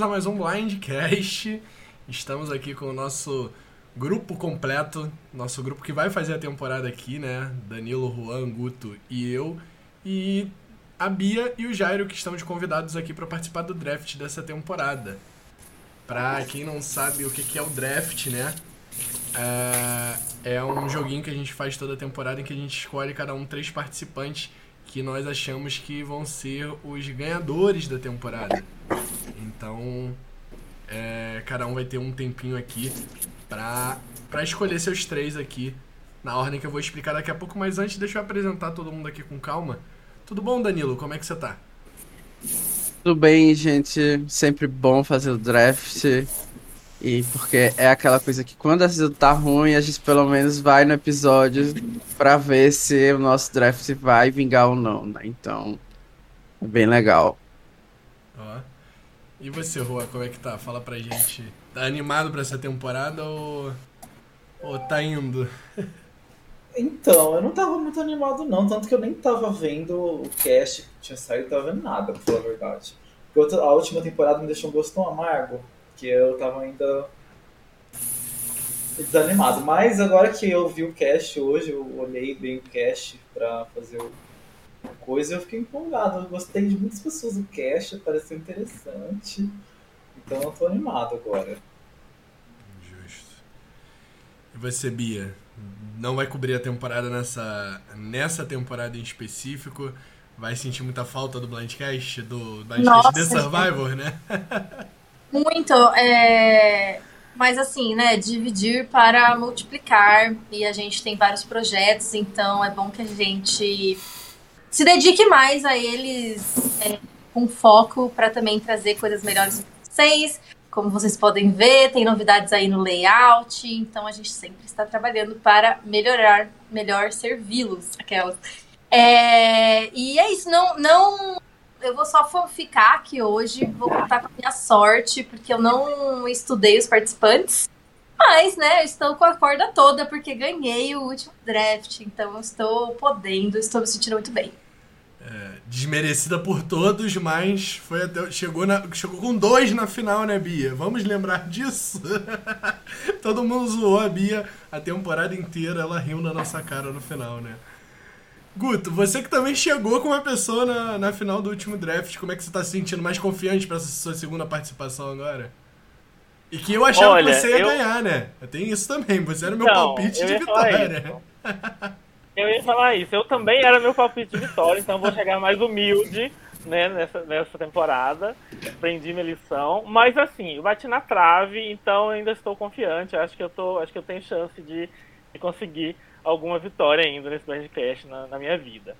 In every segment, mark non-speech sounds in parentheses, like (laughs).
bem-vindos a mais um Blindcast. Estamos aqui com o nosso grupo completo, nosso grupo que vai fazer a temporada aqui, né? Danilo, Juan, Guto e eu. E a Bia e o Jairo que estão de convidados aqui para participar do draft dessa temporada. Pra quem não sabe o que é o draft, né? É, é um joguinho que a gente faz toda temporada em que a gente escolhe cada um três participantes que nós achamos que vão ser os ganhadores da temporada. Então, é, cada um vai ter um tempinho aqui pra, pra escolher seus três aqui, na ordem que eu vou explicar daqui a pouco. Mas antes, deixa eu apresentar todo mundo aqui com calma. Tudo bom, Danilo? Como é que você tá? Tudo bem, gente. Sempre bom fazer o draft. E porque é aquela coisa que quando a season tá ruim, a gente pelo menos vai no episódio pra ver se o nosso draft vai vingar ou não, né? Então, é bem legal. Ó. E você, Rua, como é que tá? Fala pra gente. Tá animado pra essa temporada ou. ou tá indo? (laughs) Então, eu não tava muito animado não, tanto que eu nem tava vendo o cast que tinha saído, tava vendo nada, pra falar a verdade. Porque a última temporada me deixou um gosto tão amargo que eu tava ainda desanimado. Mas agora que eu vi o cast hoje, eu olhei bem o cast pra fazer o coisa, eu fiquei empolgado. Eu gostei de muitas pessoas do cast, pareceu interessante. Então eu tô animado agora. Justo. E você, Bia? Não vai cobrir a temporada nessa, nessa temporada em específico? Vai sentir muita falta do Blindcast, do Blindcast Nossa, The Survivor, né? (laughs) Muito, é... mas assim, né, dividir para multiplicar e a gente tem vários projetos, então é bom que a gente se dedique mais a eles é, com foco para também trazer coisas melhores para vocês. Como vocês podem ver, tem novidades aí no layout, então a gente sempre está trabalhando para melhorar, melhor servi-los, aquelas. É, e é isso, não, não eu vou só ficar aqui hoje, vou contar com a minha sorte, porque eu não estudei os participantes. Mas, né, eu estou com a corda toda porque ganhei o último draft, então eu estou podendo, estou me sentindo muito bem. É, desmerecida por todos, mas foi até, chegou, na, chegou com dois na final, né, Bia? Vamos lembrar disso? (laughs) Todo mundo zoou a Bia a temporada inteira, ela riu na nossa cara no final, né? Guto, você que também chegou com uma pessoa na, na final do último draft, como é que você tá se sentindo mais confiante para essa sua segunda participação agora? E que eu achava Olha, que você ia eu- ganhar, né? Tem isso também, você era meu Então, palpite de vitória. Eu ia falar isso. Eu também era meu palpite de vitória, então vou chegar mais humilde né, nessa, nessa temporada. Aprendi minha lição. Mas assim, eu bati na trave, então ainda estou confiante. Acho que eu, tô, acho que eu tenho chance de, de conseguir alguma vitória ainda nesse Blindcast na, na minha vida.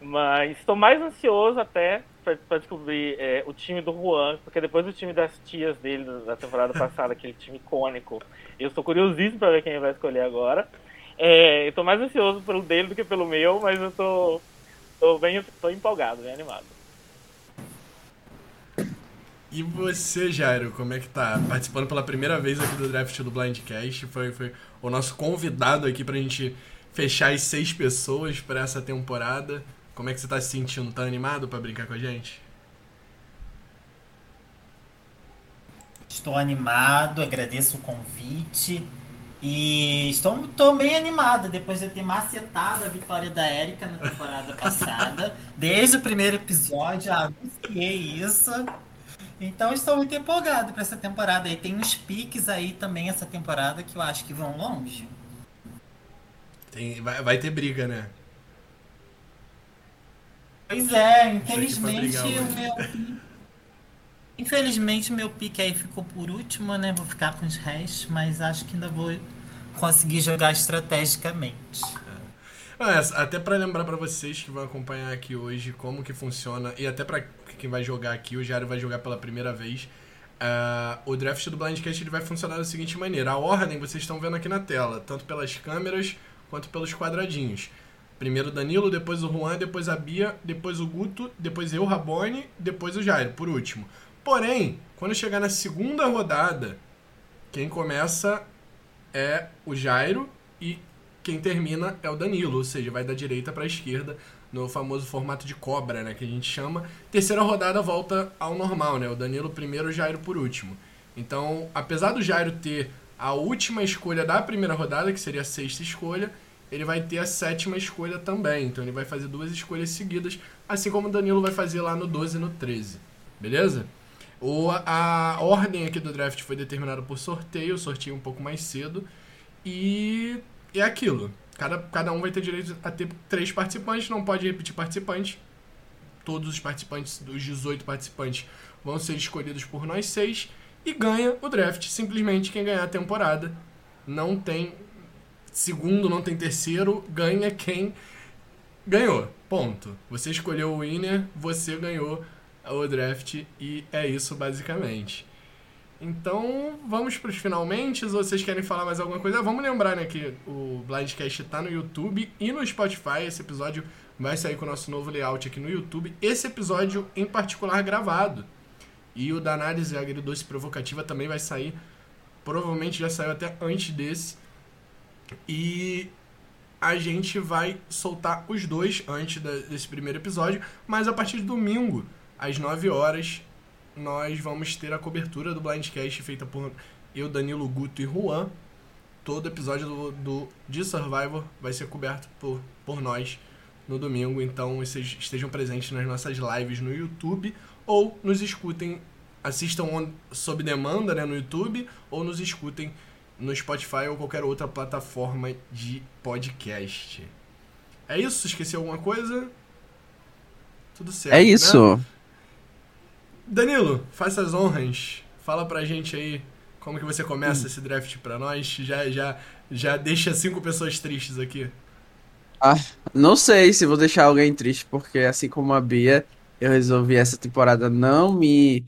Mas estou mais ansioso até para descobrir é, o time do Juan, porque depois do time das tias dele da temporada (laughs) passada, aquele time icônico, eu estou curiosíssimo para ver quem ele vai escolher agora. É, eu tô mais ansioso pelo dele do que pelo meu, mas eu tô, tô bem tô empolgado, bem animado. E você, Jairo, como é que tá? Participando pela primeira vez aqui do draft do Blindcast, foi, foi o nosso convidado aqui pra gente fechar as seis pessoas pra essa temporada. Como é que você tá se sentindo? Tá animado pra brincar com a gente? Estou animado, agradeço o convite e estou, estou bem animado depois de ter macetado a vitória da Erika na temporada passada. Desde o primeiro episódio, anunciei isso. Então estou muito empolgado para essa temporada. E tem uns piques aí também essa temporada que eu acho que vão longe. Tem, vai, vai ter briga, né? Pois é, infelizmente o meu. Infelizmente meu pique aí ficou por último, né? Vou ficar com os restos, mas acho que ainda vou conseguir jogar estrategicamente. É, até pra lembrar pra vocês que vão acompanhar aqui hoje como que funciona, e até pra quem vai jogar aqui, o Jairo vai jogar pela primeira vez. ah, o draft do Blindcast ele vai funcionar da seguinte maneira: a ordem vocês estão vendo aqui na tela, tanto pelas câmeras quanto pelos quadradinhos. Primeiro o Danilo, depois o Juan, depois a Bia, depois o Guto, depois eu, Rabone, depois o Jairo, por último. Porém, quando chegar na segunda rodada, quem começa é o Jairo e quem termina é o Danilo, ou seja, vai da direita para a esquerda no famoso formato de cobra, né, que a gente chama. Terceira rodada volta ao normal, né? O Danilo primeiro, o Jairo por último. Então, apesar do Jairo ter a última escolha da primeira rodada, que seria a sexta escolha, ele vai ter a sétima escolha também. Então ele vai fazer duas escolhas seguidas, assim como o Danilo vai fazer lá no 12 e no 13. Beleza? O, a ordem aqui do draft foi determinada por sorteio, sorteio um pouco mais cedo. E é aquilo. Cada, cada um vai ter direito a ter três participantes, não pode repetir participante. Todos os participantes, os 18 participantes, vão ser escolhidos por nós seis. E ganha o draft. Simplesmente quem ganhar a temporada. Não tem segundo, não tem terceiro. Ganha quem ganhou. Ponto. Você escolheu o winner, você ganhou o draft. E é isso basicamente. Então, vamos para os finalmente. Se vocês querem falar mais alguma coisa, vamos lembrar né, que o Blindcast está no YouTube e no Spotify. Esse episódio vai sair com o nosso novo layout aqui no YouTube. Esse episódio em particular gravado. E o da análise agridoce provocativa também vai sair. Provavelmente já saiu até antes desse. E a gente vai soltar os dois antes desse primeiro episódio. Mas a partir de domingo, às 9 horas, nós vamos ter a cobertura do Blindcast feita por eu, Danilo, Guto e Juan. Todo episódio do, do, de Survivor vai ser coberto por, por nós no domingo. Então vocês estejam presentes nas nossas lives no YouTube ou nos escutem, assistam on, sob demanda né, no YouTube ou nos escutem no Spotify ou qualquer outra plataforma de podcast. É isso? Esqueci alguma coisa? Tudo certo. É isso. Né? Danilo, faça as honras. Fala pra gente aí como que você começa esse draft pra nós. Já, já, já deixa cinco pessoas tristes aqui. Ah, não sei se vou deixar alguém triste, porque assim como a Bia, eu resolvi essa temporada não me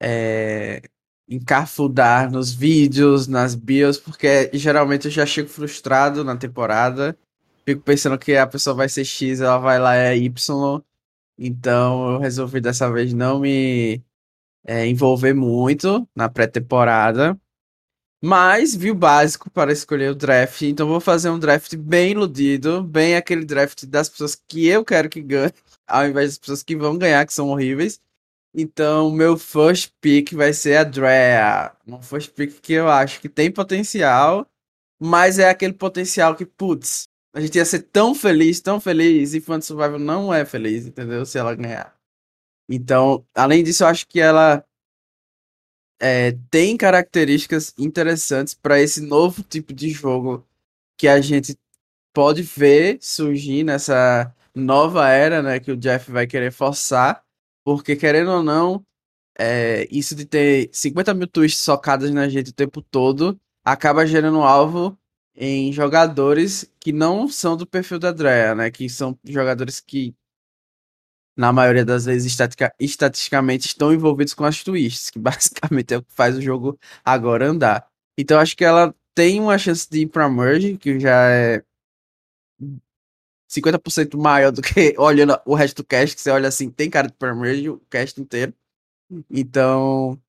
é, encarfudar nos vídeos, nas bios, porque geralmente eu já chego frustrado na temporada. Fico pensando que a pessoa vai ser X, ela vai lá é Y. Então eu resolvi dessa vez não me é, envolver muito na pré-temporada. Mas vi o básico para escolher o draft. Então vou fazer um draft bem iludido, bem aquele draft das pessoas que eu quero que ganhe, (laughs) ao invés das pessoas que vão ganhar, que são horríveis. Então, meu first pick vai ser a Drea. Um first pick que eu acho que tem potencial, mas é aquele potencial que, putz, a gente ia ser tão feliz, tão feliz, e Survival não é feliz, entendeu? Se ela ganhar. Então, além disso, eu acho que ela é, tem características interessantes para esse novo tipo de jogo que a gente pode ver surgir nessa nova era, né, que o Jeff vai querer forçar, porque querendo ou não, é, isso de ter 50 mil twists socadas na gente o tempo todo acaba gerando alvo em jogadores que não são do perfil da Drea, né, que são jogadores que na maioria das vezes, estatica, estatisticamente, estão envolvidos com as twists, que (laughs) basicamente é o que faz o jogo agora andar. Então acho que ela tem uma chance de ir pra Merge, que já é 50% maior do que (laughs) olhando o resto do cast, que você olha assim, tem cara de Merge, o cast inteiro. Então,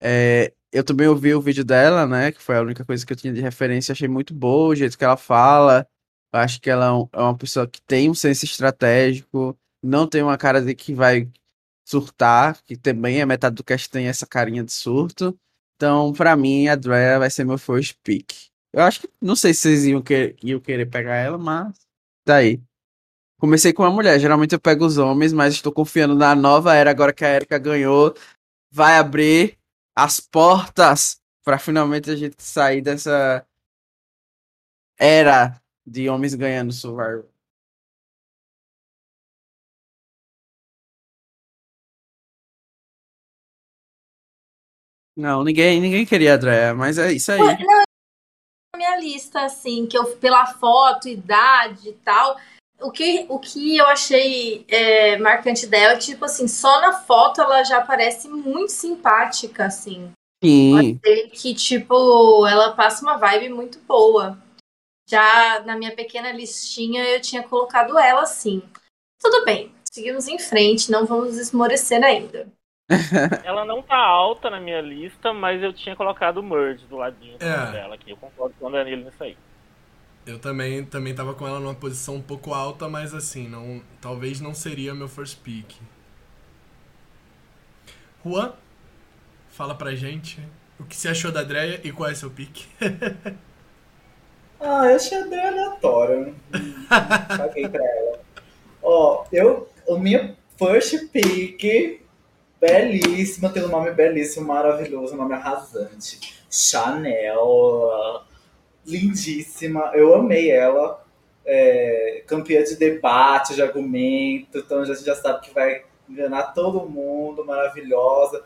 é, eu também ouvi o vídeo dela, né, que foi a única coisa que eu tinha de referência, achei muito boa o jeito que ela fala, acho que ela é, é uma pessoa que tem um senso estratégico, não tem uma cara de que vai surtar, que também é metade do cast tem essa carinha de surto. Então, para mim, a Drea vai ser meu first pick. Eu acho que não sei se vocês iam, que, iam querer pegar ela, mas. Tá Comecei com uma mulher, geralmente eu pego os homens, mas estou confiando na nova era agora que a Erika ganhou. Vai abrir as portas para finalmente a gente sair dessa era de homens ganhando Survivor. Não, ninguém, ninguém queria a Drea, mas é isso aí. Não, minha lista, assim, que eu pela foto, idade e tal. O que, o que eu achei é, marcante dela é tipo assim, só na foto ela já parece muito simpática, assim. Sim. Que, tipo, ela passa uma vibe muito boa. Já na minha pequena listinha eu tinha colocado ela assim. Tudo bem, seguimos em frente, não vamos esmorecer ainda. (laughs) Ela não tá alta na minha lista, mas eu tinha colocado o Merge do ladinho é. dela aqui. Eu concordo com o Danilo nisso aí. Eu também, também tava com ela numa posição um pouco alta, mas assim, não, talvez não seria meu first pick. Juan, fala pra gente o que você achou da Dreia e qual é seu pick. (laughs) Ah, eu achei a Dreia aleatória. Hum, Caguei pra ela. Ó, eu. O meu first pick, belíssima, tem um nome belíssimo, maravilhoso, um nome arrasante. Chanel. Lindíssima. Eu amei ela. É, campeã de debate, de argumento, então a gente já sabe que vai enganar todo mundo, maravilhosa.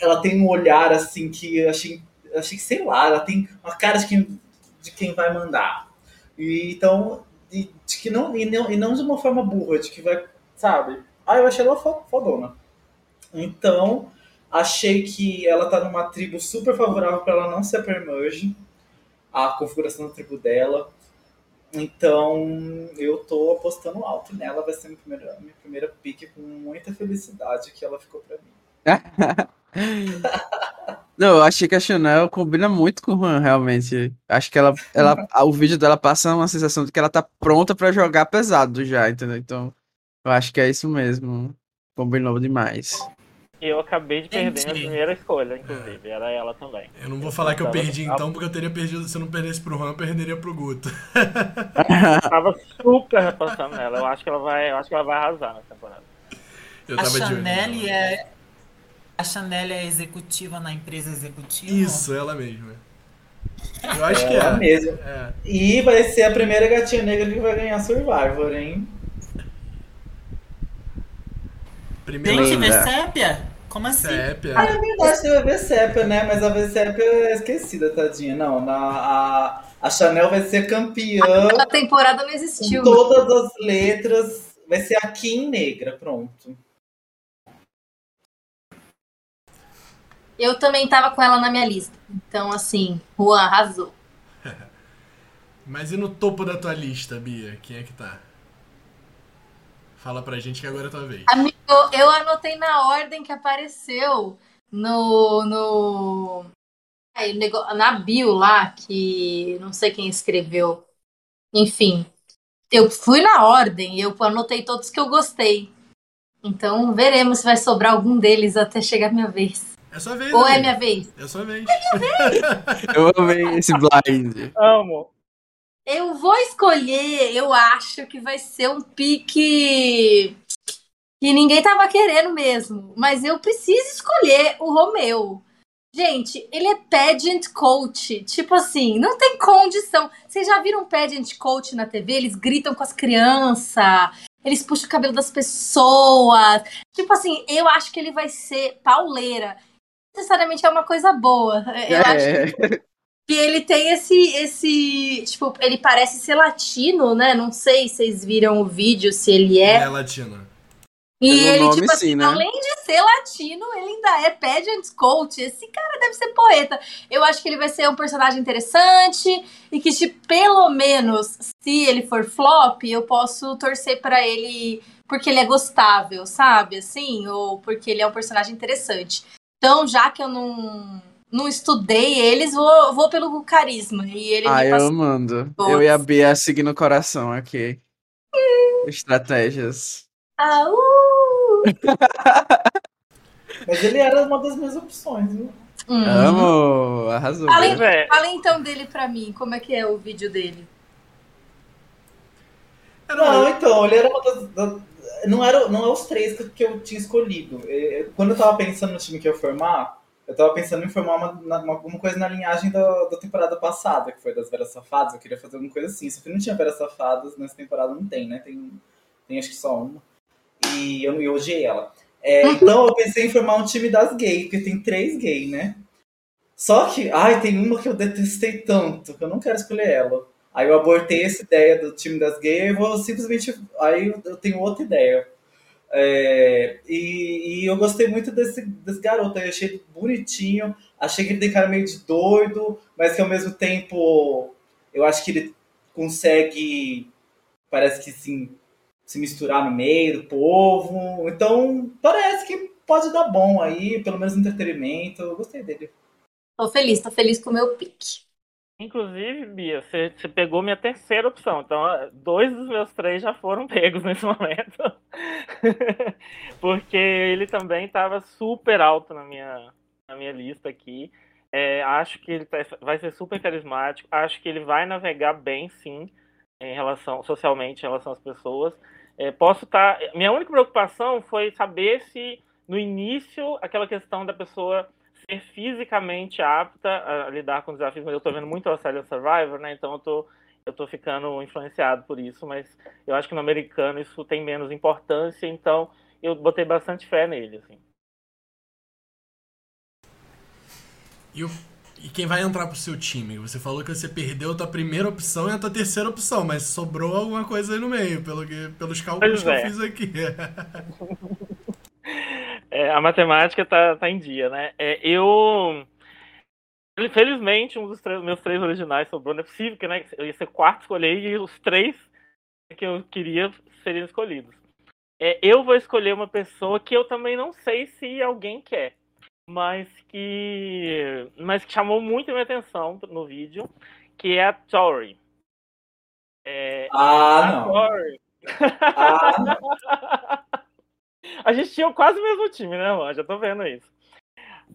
Ela tem um olhar assim que eu achei, achei que, sei lá, ela tem uma cara de quem, de quem vai mandar. E, então, de, que não e, não, e não de uma forma burra, de que vai, sabe? Ah, eu achei ela fo- fodona. Então, achei que ela tá numa tribo super favorável para ela não ser Permerge, a configuração da tribo dela. Então, eu tô apostando alto nela, vai ser minha primeira, minha primeira pick com muita felicidade que ela ficou pra mim. (laughs) Não, eu achei que a Chanel combina muito com o Juan, realmente. Acho que ela, ela, (laughs) o vídeo dela passa uma sensação de que ela tá pronta pra jogar pesado já, entendeu? Então, eu acho que é isso mesmo. Combinou demais. E eu acabei de perder minha Entendi. primeira escolha, inclusive. Era ela também. Eu não vou falar que eu perdi ela- então, porque eu teria perdido. Se eu não perdesse pro Juan, eu perderia pro Guto. Tava super repostando nela. Eu acho que ela vai, eu acho que ela vai arrasar nessa temporada. Eu A olho Chanel é. A Chanel é executiva na empresa executiva? Isso, ela mesma. Eu acho que Ela é. mesma. É. E vai ser a primeira gatinha negra que vai ganhar Survivor, hein? Primeiro Gente. Vessépia? Como assim? Sépia. Ah, é verdade, teve a Vessépia, né? Mas a Vessépia é esquecida, tadinha. Não, na, a, a Chanel vai ser campeã A temporada não existiu. com todas as letras. Vai ser a Kim negra, pronto. Eu também tava com ela na minha lista. Então, assim, Juan arrasou. (laughs) Mas e no topo da tua lista, Bia? Quem é que tá? Fala pra gente que agora é tua vez. Amigo, eu anotei na ordem que apareceu no. no na bio lá, que não sei quem escreveu. Enfim, eu fui na ordem e eu anotei todos que eu gostei. Então veremos se vai sobrar algum deles até chegar a minha vez. É sua vez, Ou é minha vez? É sua vez. (laughs) Eu amei esse blind. Amo. Eu vou escolher, eu acho que vai ser um pique que ninguém tava querendo mesmo. Mas eu preciso escolher o Romeu. Gente, ele é pageant coach. Tipo assim, não tem condição. Vocês já viram pageant coach na TV? Eles gritam com as crianças, eles puxam o cabelo das pessoas. Tipo assim, eu acho que ele vai ser pauleira. Necessariamente é uma coisa boa. Eu acho É, que ele tem esse, esse. Tipo, ele parece ser latino, né? Não sei se vocês viram o vídeo, se ele É, é. latina. E Pelo ele, nome, tipo assim, sim, né? além de ser latino, ele ainda é pageant coach. Esse cara deve ser poeta. Eu acho que ele vai ser um personagem interessante e que, tipo, pelo menos, se ele for flop, eu posso torcer pra ele porque ele é gostável, sabe? Assim, ou porque ele é um personagem interessante. Então, já que eu não, não estudei eles, vou, vou pelo carisma. E ele Ah, me eu. Boa. Eu e a Bia seguindo o coração aqui. Estratégias. Ah, (laughs) uh! Mas ele era uma das minhas opções, viu? Hum. Amo! Arrasou. Além- é, Fala então dele pra mim, como é que é o vídeo dele? Não, não, então, ele era uma das. da- não, era, não é os três que, que eu tinha escolhido. É, Quando eu tava pensando no time que eu ia formar, eu tava pensando em formar uma, uma- alguma coisa na linhagem da, da temporada passada, que foi das Veras Safadas. Eu queria fazer alguma coisa assim. Só que não tinha Veras Safadas, nessa temporada não tem, né? Tem, tem acho que só uma. E eu, eu odiei ela. É, (laughs) então eu pensei em formar um time das gays, porque tem três gays, né? Só que, ai, tem uma que eu detestei tanto, que eu não quero escolher ela. Aí eu abortei essa ideia do time das gays e vou simplesmente. Aí eu tenho outra ideia. É, e, e eu gostei muito desse, desse garoto, eu achei bonitinho, achei que ele tem cara meio de doido, mas que ao mesmo tempo eu acho que ele consegue, parece que sim, se misturar no meio do povo. Então parece que pode dar bom aí, pelo menos entretenimento. Eu gostei dele. Tô feliz, tô feliz com o meu pique. Inclusive, Bia, você, pegou minha terceira opção. Então, dois dos meus três já foram (laughs) pegos nesse momento. (laughs) Porque ele também estava super alto na minha, na minha lista aqui. É, acho que ele tá, vai ser super carismático. Acho que ele vai navegar bem, sim, em relação socialmente em relação às pessoas. É, posso estar. Tá, minha única preocupação foi saber se no início aquela questão da pessoa ser fisicamente apta a lidar com desafios, mas eu tô vendo muito Australian Survivor, né? Então eu tô, eu tô ficando influenciado por isso, mas eu acho que no americano isso tem menos importância, então eu botei bastante fé nele, assim. E, o, e quem vai entrar pro seu time? Você falou que você perdeu a tua primeira opção e a tua terceira opção, mas sobrou alguma coisa aí no meio, pelo que, pelos cálculos que eu fiz aqui. (laughs) É, a matemática tá, tá em dia, né? É, eu. Felizmente, um dos três, meus três originais sobrou. Não é possível que né, eu ia ser quarto escolher e os três que eu queria seriam escolhidos. É, eu vou escolher uma pessoa que eu também não sei se alguém quer, mas que, mas que chamou muito a minha atenção no vídeo, que é a Tori. É, ah, a não. Tori. Ah, não. (laughs) A gente tinha quase o mesmo time, né, mano? Já tô vendo isso.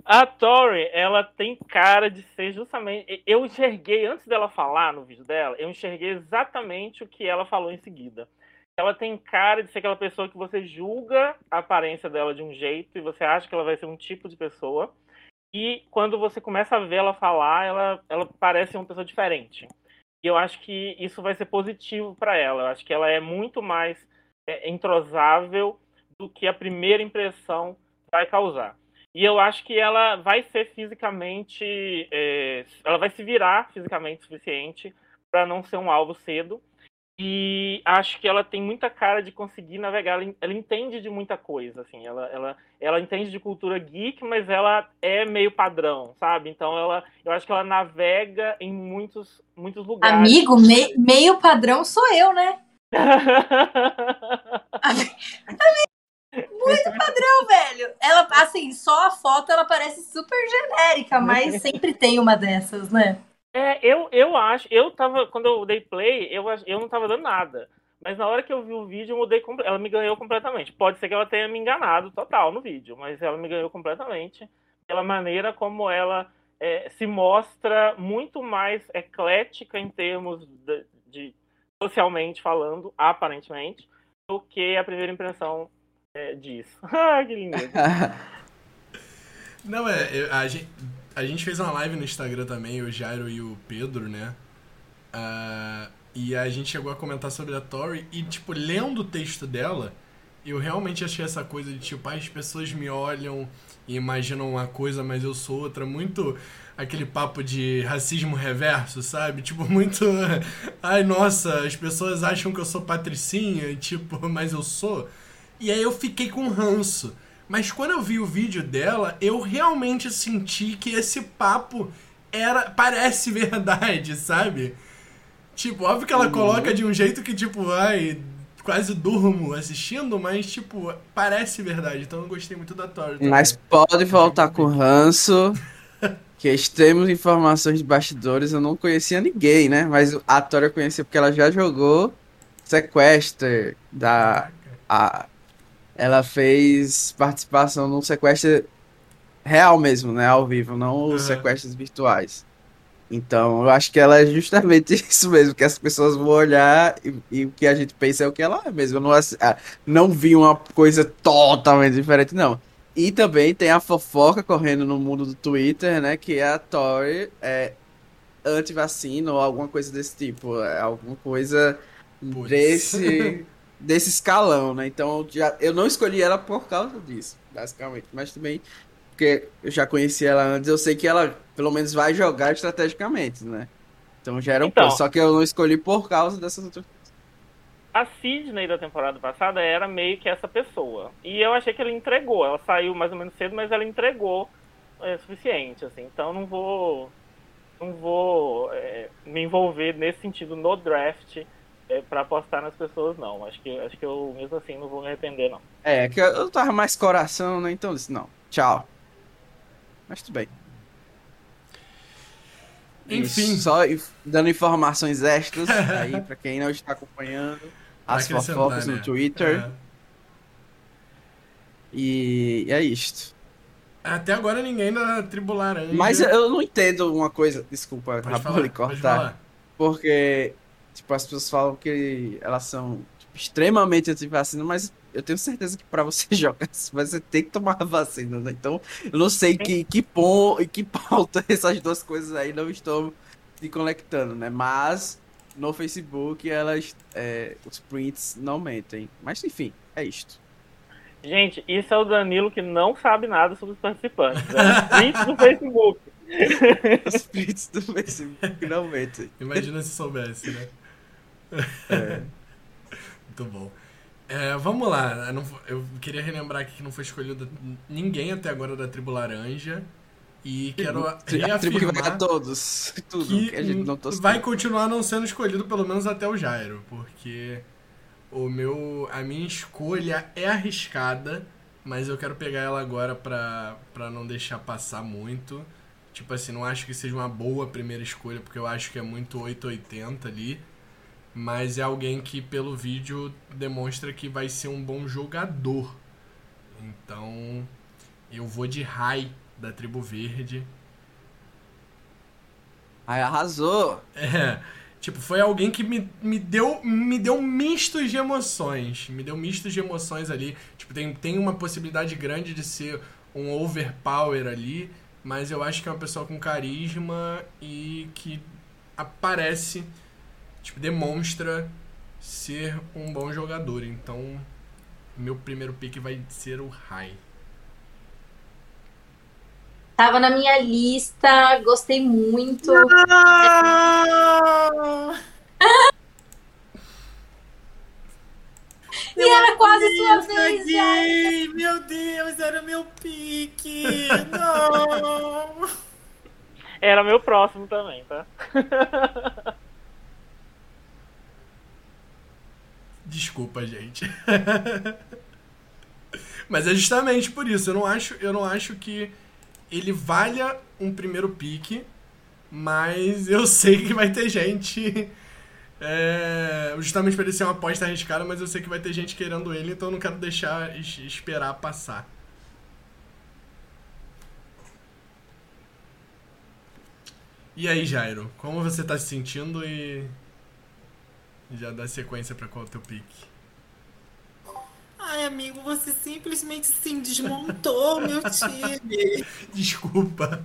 A Tori, ela tem cara de ser justamente. Eu enxerguei, antes dela falar no vídeo dela, eu enxerguei exatamente o que ela falou em seguida. Ela tem cara de ser aquela pessoa que você julga a aparência dela de um jeito e você acha que ela vai ser um tipo de pessoa. E quando você começa a ver ela falar, ela, ela parece uma pessoa diferente. E eu acho que isso vai ser positivo para ela. Eu acho que ela é muito mais é, entrosável do que a primeira impressão vai causar. E eu acho que ela vai ser fisicamente. É, ela vai se virar fisicamente o suficiente para não ser um alvo cedo. E acho que ela tem muita cara de conseguir navegar. Ela, ela, entende de muita coisa, assim. Ela, ela, ela entende de cultura geek, mas ela é meio padrão, sabe? Então ela, eu acho que ela navega em muitos, muitos lugares. Amigo, me, meio padrão sou eu, né? (laughs) Muito padrão, velho. Ela, assim, só a foto ela parece super genérica, mas sempre tem uma dessas, né? É, eu, eu acho, eu tava, quando eu dei play, eu, eu não tava dando nada. Mas na hora que eu vi o vídeo, eu mudei, ela me ganhou completamente. Pode ser que ela tenha me enganado total no vídeo, mas ela me ganhou completamente pela maneira como ela é, se mostra muito mais eclética em termos de, de socialmente falando, aparentemente, do que a primeira impressão é, disso. (laughs) ah, que lindo. (laughs) Não, é, a, gente, a gente fez uma live no Instagram também, o Jairo e o Pedro, né? Uh, e a gente chegou a comentar sobre a Tori e, tipo, lendo o texto dela, eu realmente achei essa coisa de, tipo, as pessoas me olham e imaginam uma coisa, mas eu sou outra. Muito aquele papo de racismo reverso, sabe? Tipo, (laughs) muito. Ai, nossa, as pessoas acham que eu sou patricinha, tipo, mas eu sou. E aí eu fiquei com ranço. Mas quando eu vi o vídeo dela, eu realmente senti que esse papo era parece (laughs) verdade, sabe? Tipo, óbvio que ela uhum. coloca de um jeito que, tipo, ai, quase durmo assistindo, mas, tipo, parece verdade. Então eu gostei muito da Tori. Mas pode voltar com ranço. (laughs) que temos informações de bastidores. Eu não conhecia ninguém, né? Mas a Tori eu conhecia porque ela já jogou Sequester da. A, ela fez participação num sequestro real mesmo, né? Ao vivo, não os sequestros virtuais. Então, eu acho que ela é justamente (laughs) isso mesmo, que as pessoas vão olhar e, e o que a gente pensa é o que ela é mesmo. Eu não, ah, não vi uma coisa totalmente diferente, não. E também tem a fofoca correndo no mundo do Twitter, né? Que a Tori é anti-vacina ou alguma coisa desse tipo. É alguma coisa Puts. desse (laughs) desse escalão, né? Então já, eu não escolhi ela por causa disso, basicamente. Mas também, porque eu já conheci ela antes, eu sei que ela pelo menos vai jogar estrategicamente, né? Então já era um então. Só que eu não escolhi por causa dessas outras coisas. A Sidney da temporada passada era meio que essa pessoa. E eu achei que ela entregou. Ela saiu mais ou menos cedo, mas ela entregou é, o suficiente, assim. Então não vou. Não vou é, me envolver nesse sentido no draft é, para apostar nas pessoas, não. Acho que, acho que eu, mesmo assim, não vou me arrepender, não. É, que eu tava mais coração, né? Então eu disse, não, tchau. Mas tudo bem. Enfim. Isso, só dando informações extras (laughs) aí pra quem não está acompanhando Pra as fofocas né? no Twitter. É. E é isto. Até agora ninguém da tribo laranja. Mas eu não entendo uma coisa, desculpa, pode cortar. falar. Porque, tipo, as pessoas falam que elas são tipo, extremamente anti-vacina, mas eu tenho certeza que pra você (laughs) jogar, você tem que tomar a vacina, né? Então, eu não sei que, que pon, e que pauta (laughs) essas duas coisas aí não estão se conectando, né? Mas no Facebook elas, é, os prints não mentem. Mas enfim, é isto. Gente, isso é o Danilo que não sabe nada sobre os participantes. É um print do Facebook. (laughs) Os prints do Facebook não mentem. Imagina se soubesse, né? É. Muito bom. É, vamos lá. Eu, não- eu queria relembrar aqui que não foi escolhido ninguém até agora da tribo laranja. E quero A tribo que vai todos. (laughs) Tudo que que a gente não torce vai continuar não sendo escolhido pelo menos até o Jairo, porque o meu a minha escolha é arriscada, mas eu quero pegar ela agora pra, pra não deixar passar muito. Tipo assim, não acho que seja uma boa primeira escolha, porque eu acho que é muito 880 ali. Mas é alguém que pelo vídeo demonstra que vai ser um bom jogador. Então, eu vou de Rai da tribo verde. Ai, arrasou! É, tipo, foi alguém que me, me deu me deu mistos de emoções. Me deu mistos de emoções ali. Tipo, tem, tem uma possibilidade grande de ser um overpower ali, mas eu acho que é uma pessoa com carisma e que aparece, tipo, demonstra ser um bom jogador. Então, meu primeiro pick vai ser o Rai. Tava na minha lista, gostei muito. (laughs) E era quase sua vez, já. Ai, meu Deus, era meu pique! Não! (laughs) Era meu próximo também, tá? (laughs) Desculpa, gente. (laughs) Mas é justamente por isso. Eu não acho, eu não acho que ele valha um primeiro pique, mas eu (laughs) sei que vai ter gente. é, justamente para ele ser uma aposta arriscada, mas eu sei que vai ter gente querendo ele, então eu não quero deixar es- esperar passar. E aí, Jairo, como você tá se sentindo e já dá sequência pra qual é o teu pique? Ai, amigo, você simplesmente sim desmontou (laughs) meu time. Desculpa.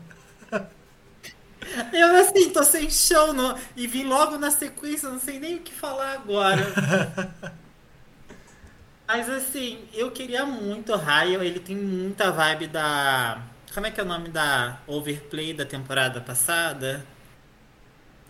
Eu assim, tô sem chão e vim logo na sequência, não sei nem o que falar agora. (laughs) Mas assim, eu queria muito o Raio, ele tem muita vibe da. Como é que é o nome da overplay da temporada passada?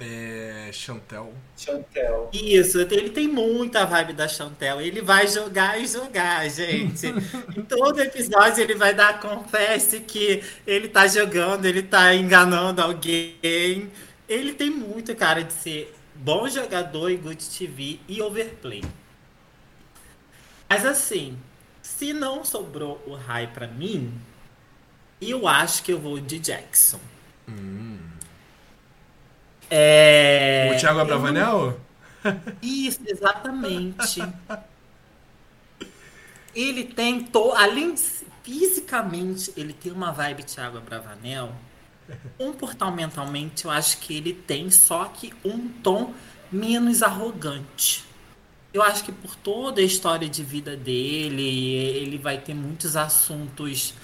É. Chantel. Chantel. Isso, ele tem muita vibe da Chantel. Ele vai jogar e jogar, gente. (laughs) em todo episódio ele vai dar confesse que ele tá jogando, ele tá enganando alguém. Ele tem muito cara de ser bom jogador e good TV e overplay. Mas assim, se não sobrou o Rai pra mim, eu acho que eu vou de Jackson. É... o Thiago eu não- Abravanel? isso, exatamente. Ele tem, to... além de fisicamente, ele tem uma vibe Thiago Abravanel. Comportamentalmente, eu acho que ele tem, só que um tom menos arrogante. Eu acho que por toda a história de vida dele, ele vai ter muitos assuntos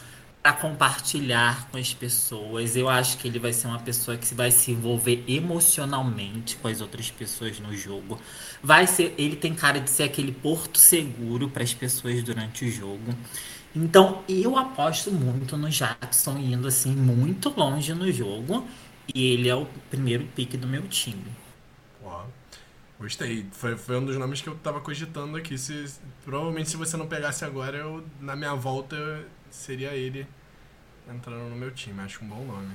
para compartilhar com as pessoas. Eu acho que ele vai ser uma pessoa que vai se envolver emocionalmente com as outras pessoas no jogo. Vai ser, ele tem cara de ser aquele porto seguro para as pessoas durante o jogo. Então, eu aposto muito no Jackson indo assim muito longe no jogo, e ele é o primeiro pique do meu time. Ó, gostei. Foi, foi um dos nomes que eu tava cogitando aqui. Se, provavelmente se você não pegasse agora, eu, na minha volta seria ele entrando no meu time. Acho um bom nome.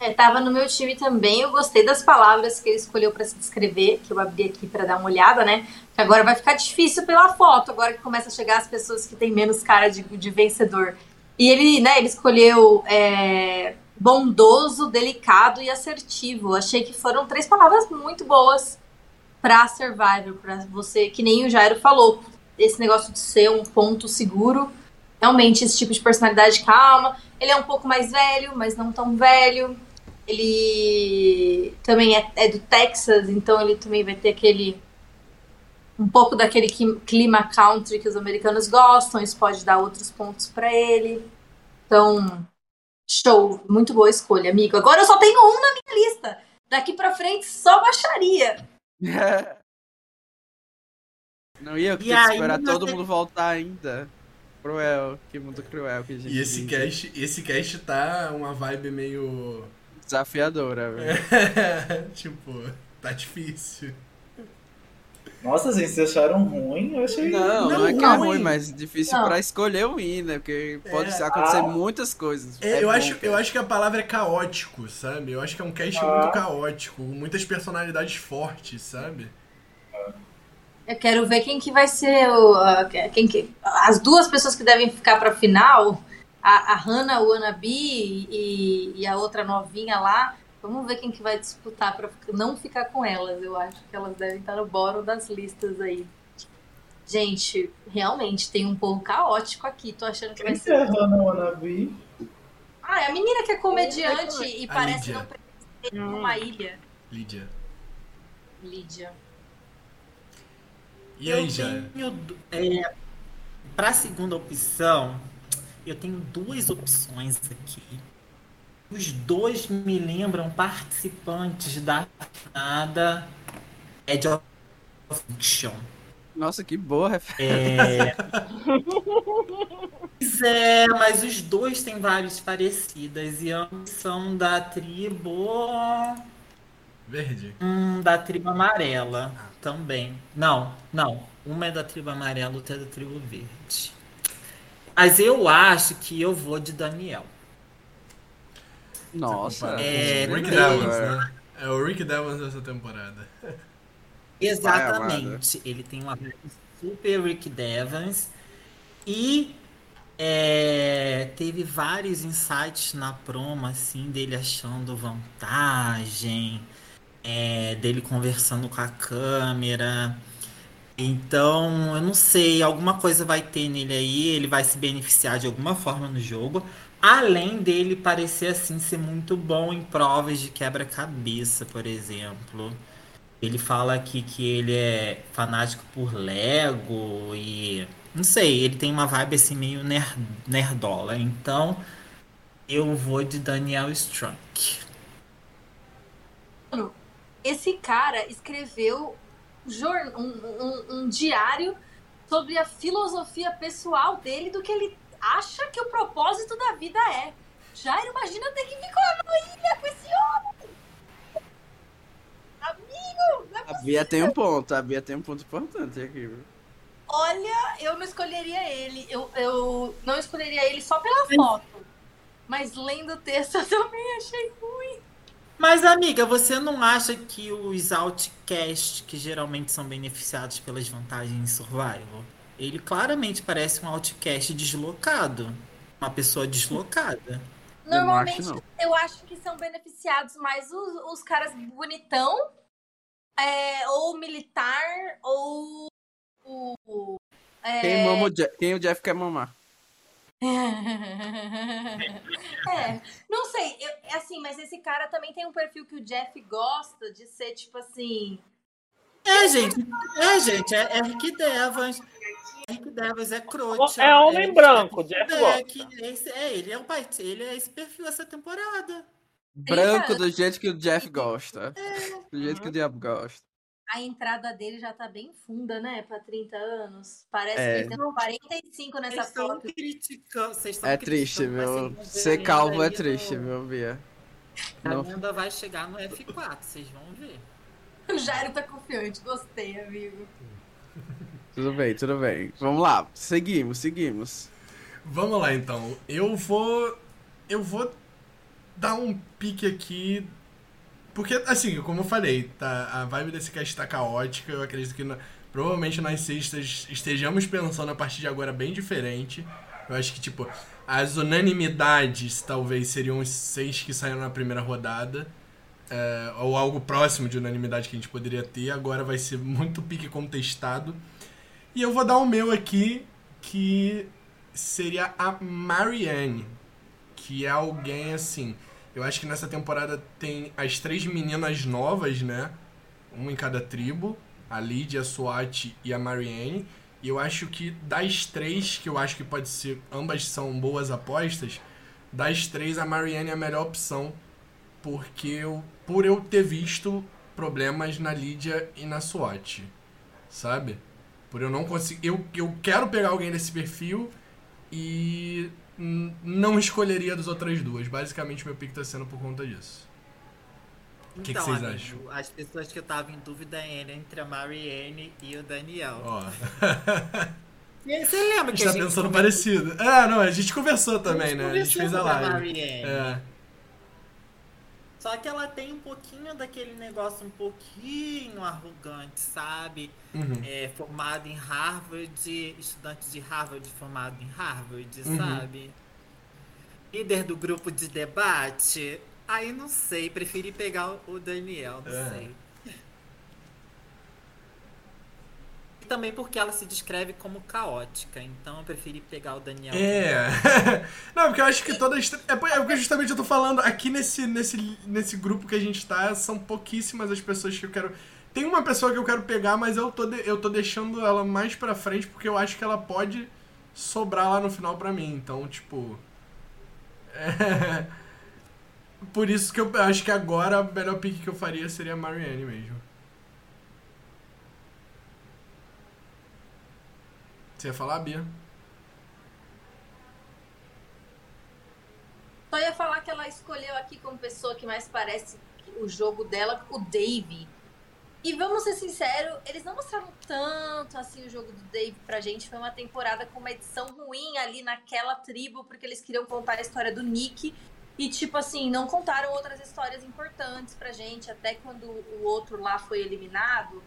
É, tava no meu time também. Eu gostei das palavras que ele escolheu pra se descrever, que eu abri aqui pra dar uma olhada, né? Que agora vai ficar difícil pela foto, agora que começa a chegar as pessoas que têm menos cara de, de vencedor. E ele, né, ele escolheu é, bondoso, delicado e assertivo. Achei que foram três palavras muito boas pra Survivor, pra você, que nem o Jairo falou, esse negócio de ser um ponto seguro. Realmente, esse tipo de personalidade calma. Ele é um pouco mais velho, mas não tão velho. Ele também é, é do Texas, então ele também vai ter aquele. Um pouco daquele clima country que os americanos gostam. Isso pode dar outros pontos pra ele. Então, show. Muito boa escolha, amigo. Agora eu só tenho um na minha lista. Daqui pra frente, só baixaria. (laughs) Não ia ter que esperar todo mundo voltar ainda. Cruel, que mundo cruel que a gente E esse vive. cast, esse cast tá uma vibe meio. Desafiadora, (laughs) velho. tipo, tá difícil. Nossa, gente, vocês acharam ruim? Eu achei. Não, não, Não, é que é ruim. mas difícil Não. pra escolher o win, né? Porque pode É. acontecer Ah. muitas coisas. É, É eu, bom, acho, cara. eu acho que a palavra é caótico, sabe? Eu acho que é um cast Ah. muito caótico, muitas personalidades fortes, sabe? Eu quero ver quem que vai ser o, quem que, as duas pessoas que devem ficar pra final, a, a Hannah Wannabe e, e a outra novinha lá. Vamos ver quem que vai disputar pra não ficar com elas. Eu acho que elas devem estar no boro das listas aí. Gente, realmente tem um povo caótico aqui. Tô achando que vai Quem que é ser. Hannah Wannabe? Ah, é a menina que é comediante e A parece Lídia. não pertencer numa ilha. Lídia. Lídia. E aí, eu já? tenho, é, pra segunda opção, eu tenho duas opções aqui. Os dois me lembram participantes da nada Edge of Fiction. Nossa, que boa referência. É... Pois é, mas os dois têm vários parecidas e ambos são da tribo. Verde. Hum, da tribo amarela também. Não, não. Uma é da tribo amarela, outra é da tribo verde. Mas eu acho que eu vou de Daniel. Nossa. É, o Rick não. Devons, né? É o Rick Devons dessa temporada. (laughs) Exatamente. Ele tem uma super Rick Devons. E é, teve vários insights na promo, assim, dele achando vantagem, é, dele conversando com a câmera. Então, eu não sei, alguma coisa vai ter nele aí, ele vai se beneficiar de alguma forma no jogo. Além dele parecer assim ser muito bom em provas de quebra-cabeça, por exemplo. Ele fala aqui que ele é fanático por Lego e não sei, ele tem uma vibe assim meio ner- nerdola. Então, eu vou de Daniel Strunk. Esse cara escreveu um, um- um diário sobre a filosofia pessoal dele do que ele acha que o propósito da vida é. Jairo, imagina ter que ficar numa ilha com esse homem. Amigo, é A Bia tem um ponto, a Bia tem um ponto importante aqui. viu? Olha, eu não escolheria ele. Eu, eu não escolheria ele só pela foto. Mas lendo o texto (laughs) eu também achei ruim. Mas, amiga, você não acha que os outcasts, que geralmente são beneficiados pelas vantagens em survival, ele claramente parece um outcast deslocado. Uma pessoa deslocada. Eu Normalmente, acho, não. eu acho que são beneficiados mais os, os caras bonitão, é, ou militar, ou. o- é, Quem, mama o Jeff, quem o Jeff quer mamar? (laughs) é, não sei, eu- é assim, mas esse cara também tem um perfil que o Jeff gosta de ser tipo assim. É, gente. É, gente. É, é Rick Devas. É Rick Devas, é Crocha. É homem branco, Jeff Beck, é, esse- é, ele é o pai, ele é esse perfil essa temporada. Branco Eita. do jeito que o Jeff gosta. Do jeito que o diabo gosta. A entrada dele já tá bem funda, né? Pra 30 anos. Parece É. que ele tem 45 nessa Vocês estão foto. criticando. Vocês estão É triste, ver Ser calvo é triste, no- viu, Bia? A Não. Amanda vai chegar no F4, vocês vão ver. (laughs) O Jairo tá confiante, gostei, amigo. Tudo bem, tudo bem. Vamos lá, seguimos, seguimos. Vamos lá então. Eu vou. Eu vou dar um pique aqui. Porque, assim, como eu falei, tá, a vibe desse cast tá caótica. Eu acredito que na- provavelmente nós cistas estejamos pensando a partir de agora bem diferente. Eu acho que, tipo, as unanimidades talvez seriam os seis que saíram na primeira rodada. é, ou algo próximo de unanimidade que a gente poderia ter. Agora vai ser muito pique contestado. E eu vou dar o meu aqui, que seria a Marianne. Que é alguém assim. Eu acho que nessa temporada tem as três meninas novas, né? Uma em cada tribo. A Lydia, a SWAT e a Marianne. E eu acho que das três, que eu acho que pode ser. Ambas são boas apostas. Das três, a Marianne é a melhor opção. Porque eu, por eu ter visto problemas na Lydia e na SWAT. Sabe? Por eu não conseguir. Eu, eu quero pegar alguém desse perfil e não escolheria das outras duas. Basicamente, meu pick tá sendo por conta disso. O que, que Então, vocês amigo, acham? As pessoas que eu tava em dúvida eram entre a Marianne e o Daniel. Ó, E Você lembra a que gente tá pensando parecido. É, não, a gente conversou também, né? A gente fez a live. Marianne. É. Só que ela tem um pouquinho daquele negócio um pouquinho arrogante, sabe? Uhum. É, formado em Harvard, estudante de Harvard formado em Harvard, Uhum. sabe? Líder do grupo de debate. Aí não sei, preferi pegar o Daniel, não É. sei. E também porque ela se descreve como caótica, então eu preferi pegar o Daniel. É. (laughs) Não, porque eu acho que todas. É é porque justamente eu tô falando aqui nesse, nesse, nesse grupo que a gente tá, são pouquíssimas as pessoas que eu quero. Tem uma pessoa que eu quero pegar, mas eu tô, de- eu tô deixando ela mais pra frente porque eu acho que ela pode sobrar lá no final pra mim. Então, tipo. É. (laughs) Por isso que eu acho que agora a melhor pick que eu faria seria a Marianne mesmo. Você ia falar, Bia? Só ia falar que ela escolheu aqui como pessoa que mais parece o jogo dela, o Dave. E vamos ser sinceros, eles não mostraram tanto assim o jogo do Dave pra gente. Foi uma temporada com uma edição ruim ali naquela tribo, porque eles queriam contar a história do Nick. E, tipo assim, não contaram outras histórias importantes pra gente. Até quando o outro lá foi eliminado,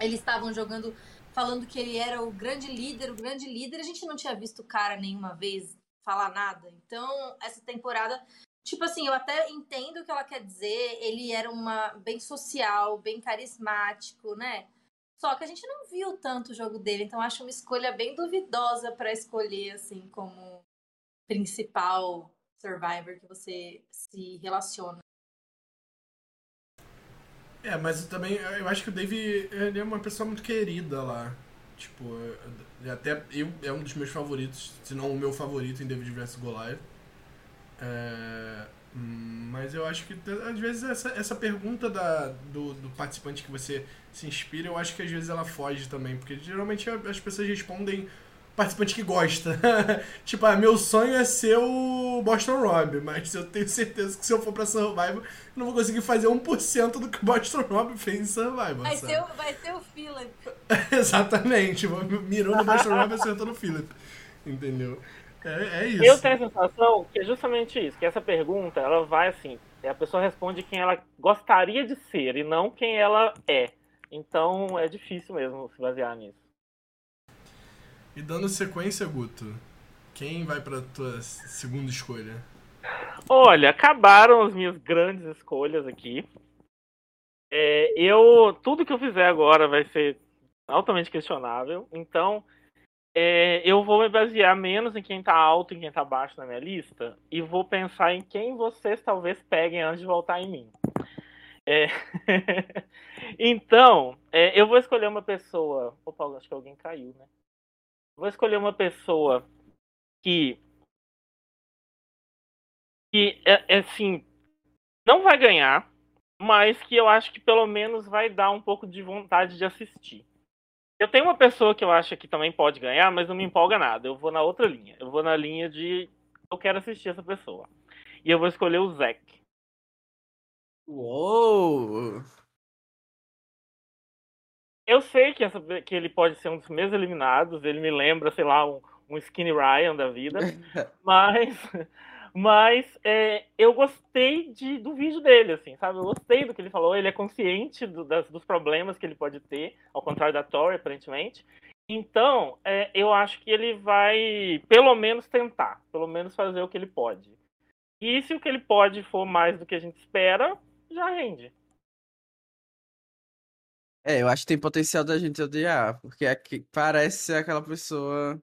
eles estavam jogando, falando que ele era o grande líder, o grande líder. A gente não tinha visto o cara nenhuma vez falar nada. Então, essa temporada, tipo assim, eu até entendo o que ela quer dizer. Ele era uma bem social, bem carismático, né? Só que a gente não viu tanto o jogo dele, então acho uma escolha bem duvidosa pra escolher assim como principal Survivor que você se relaciona. É, mas também eu acho que o Dave ele é uma pessoa muito querida lá. Tipo, até eu é um dos meus favoritos, se não o meu favorito em David vs Goliath. É, hum, mas eu acho que às vezes essa, essa pergunta da, do, do participante que você se inspira, eu acho que às vezes ela foge também, porque geralmente as pessoas respondem participante que gosta. (laughs) tipo, ah, meu sonho é ser o Boston Rob, mas eu tenho certeza que se eu for pra Survivor, eu não vou conseguir fazer 1% do que o Boston Rob fez em Survivor. Vai sabe? ser, o- vai ser o Philip. (laughs) Exatamente, mirou no Boston Rob e acertou no Philip. Entendeu? É, é isso. Eu tenho a sensação que é justamente isso, que essa pergunta, ela vai assim, a pessoa responde quem ela gostaria de ser e não quem ela é. Então é difícil mesmo se basear nisso. E dando sequência, Guto, quem vai pra tua segunda escolha? Olha, acabaram as minhas grandes escolhas aqui. É, eu tudo que eu fizer agora vai ser altamente questionável. Então, é, eu vou me basear menos em quem tá alto e quem tá baixo na minha lista e vou pensar em quem vocês talvez peguem antes de voltar em mim. É, (laughs) então, é, eu vou escolher uma pessoa. Opa, acho que alguém caiu, né? Vou escolher uma pessoa que que é, é assim não vai ganhar, mas que eu acho que pelo menos vai dar um pouco de vontade de assistir. Eu tenho uma pessoa que eu acho que também pode ganhar, mas não me empolga nada. Eu vou na outra linha. Eu vou na linha de eu quero assistir essa pessoa. E eu vou escolher o Zack. Uou! Eu sei que, essa, que ele pode ser um dos meus eliminados. Ele me lembra, sei lá, um, um Skinny Ryan da vida. (laughs) mas mas é, eu gostei de, do vídeo dele, assim, sabe? Eu gostei do que ele falou. Ele é consciente do- das- dos problemas que ele pode ter, ao contrário da Tori, aparentemente. Então, é, eu acho que ele vai, pelo menos, tentar. Pelo menos fazer o que ele pode. E se o que ele pode for mais do que a gente espera, já rende. É, eu acho que tem potencial da gente odiar, porque aqui parece ser aquela pessoa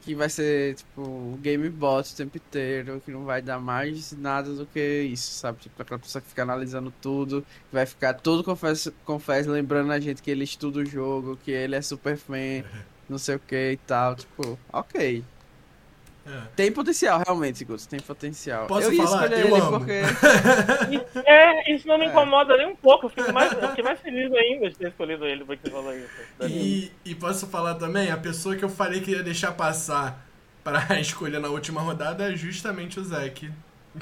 que vai ser, tipo, o game bot o tempo inteiro, que não vai dar mais nada do que isso, sabe? Tipo, aquela pessoa que fica analisando tudo, que vai ficar todo confesso, confesso lembrando a gente que ele estuda o jogo, que ele é super fã, (laughs) não sei o que e tal, tipo, ok. É. Tem potencial, realmente, Guto, tem potencial. Posso eu falar? escolher Eu ele amo. porque. É, isso não me É. incomoda nem um pouco. Eu fico mais, eu fiquei mais feliz ainda de ter escolhido ele porque você falou isso. E, e posso falar também, a pessoa que eu falei que ia deixar passar pra (laughs) escolher na última rodada é justamente o Zack.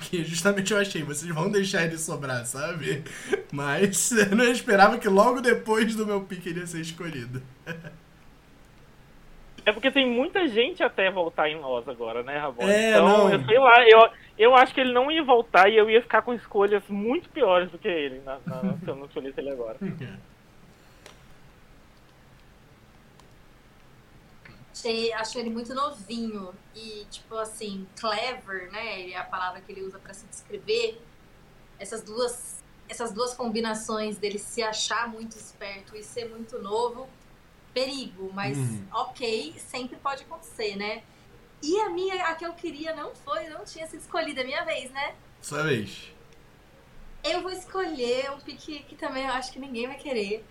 Que justamente eu achei, vocês vão deixar ele sobrar, sabe? Mas (laughs) eu não esperava que logo depois do meu pique ele ia ser escolhido. (laughs) É porque tem muita gente até voltar em nós agora, né, Rabon? É, então, não. eu sei lá, eu, eu acho que ele não ia voltar e eu ia ficar com escolhas muito piores do que ele, na, na, se eu não escolhesse ele agora. Achei, acho ele muito novinho e, tipo assim, clever, né? É a palavra que ele usa pra se descrever. Essas duas, essas duas combinações dele se achar muito esperto e ser muito novo, perigo, mas Uhum. ok, sempre pode acontecer, né? E a minha, a que eu queria não foi, não tinha sido escolhida, a minha vez, né? Sua vez. Eu vou escolher um pique que também eu acho que ninguém vai querer,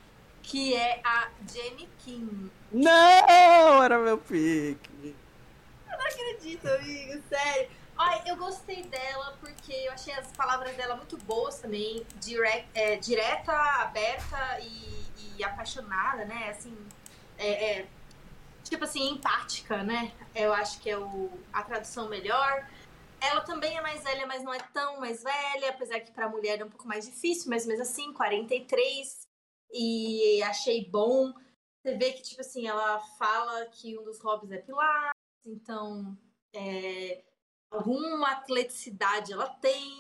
que é a Jenny King. Não! Era meu pique. acredito, amigo, sério. Ai, eu gostei dela porque eu achei as palavras dela muito boas também, direct, é, direta, aberta e, e apaixonada, né? Assim, é, é, tipo assim, empática, né? Eu acho que é o, a tradução melhor. Ela também é mais velha, mas não é tão mais velha, apesar que pra mulher é um pouco mais difícil, mas mesmo assim, 43. E achei bom. Você vê que, tipo assim, ela fala que um dos hobbies é pilar, então é, alguma atleticidade ela tem.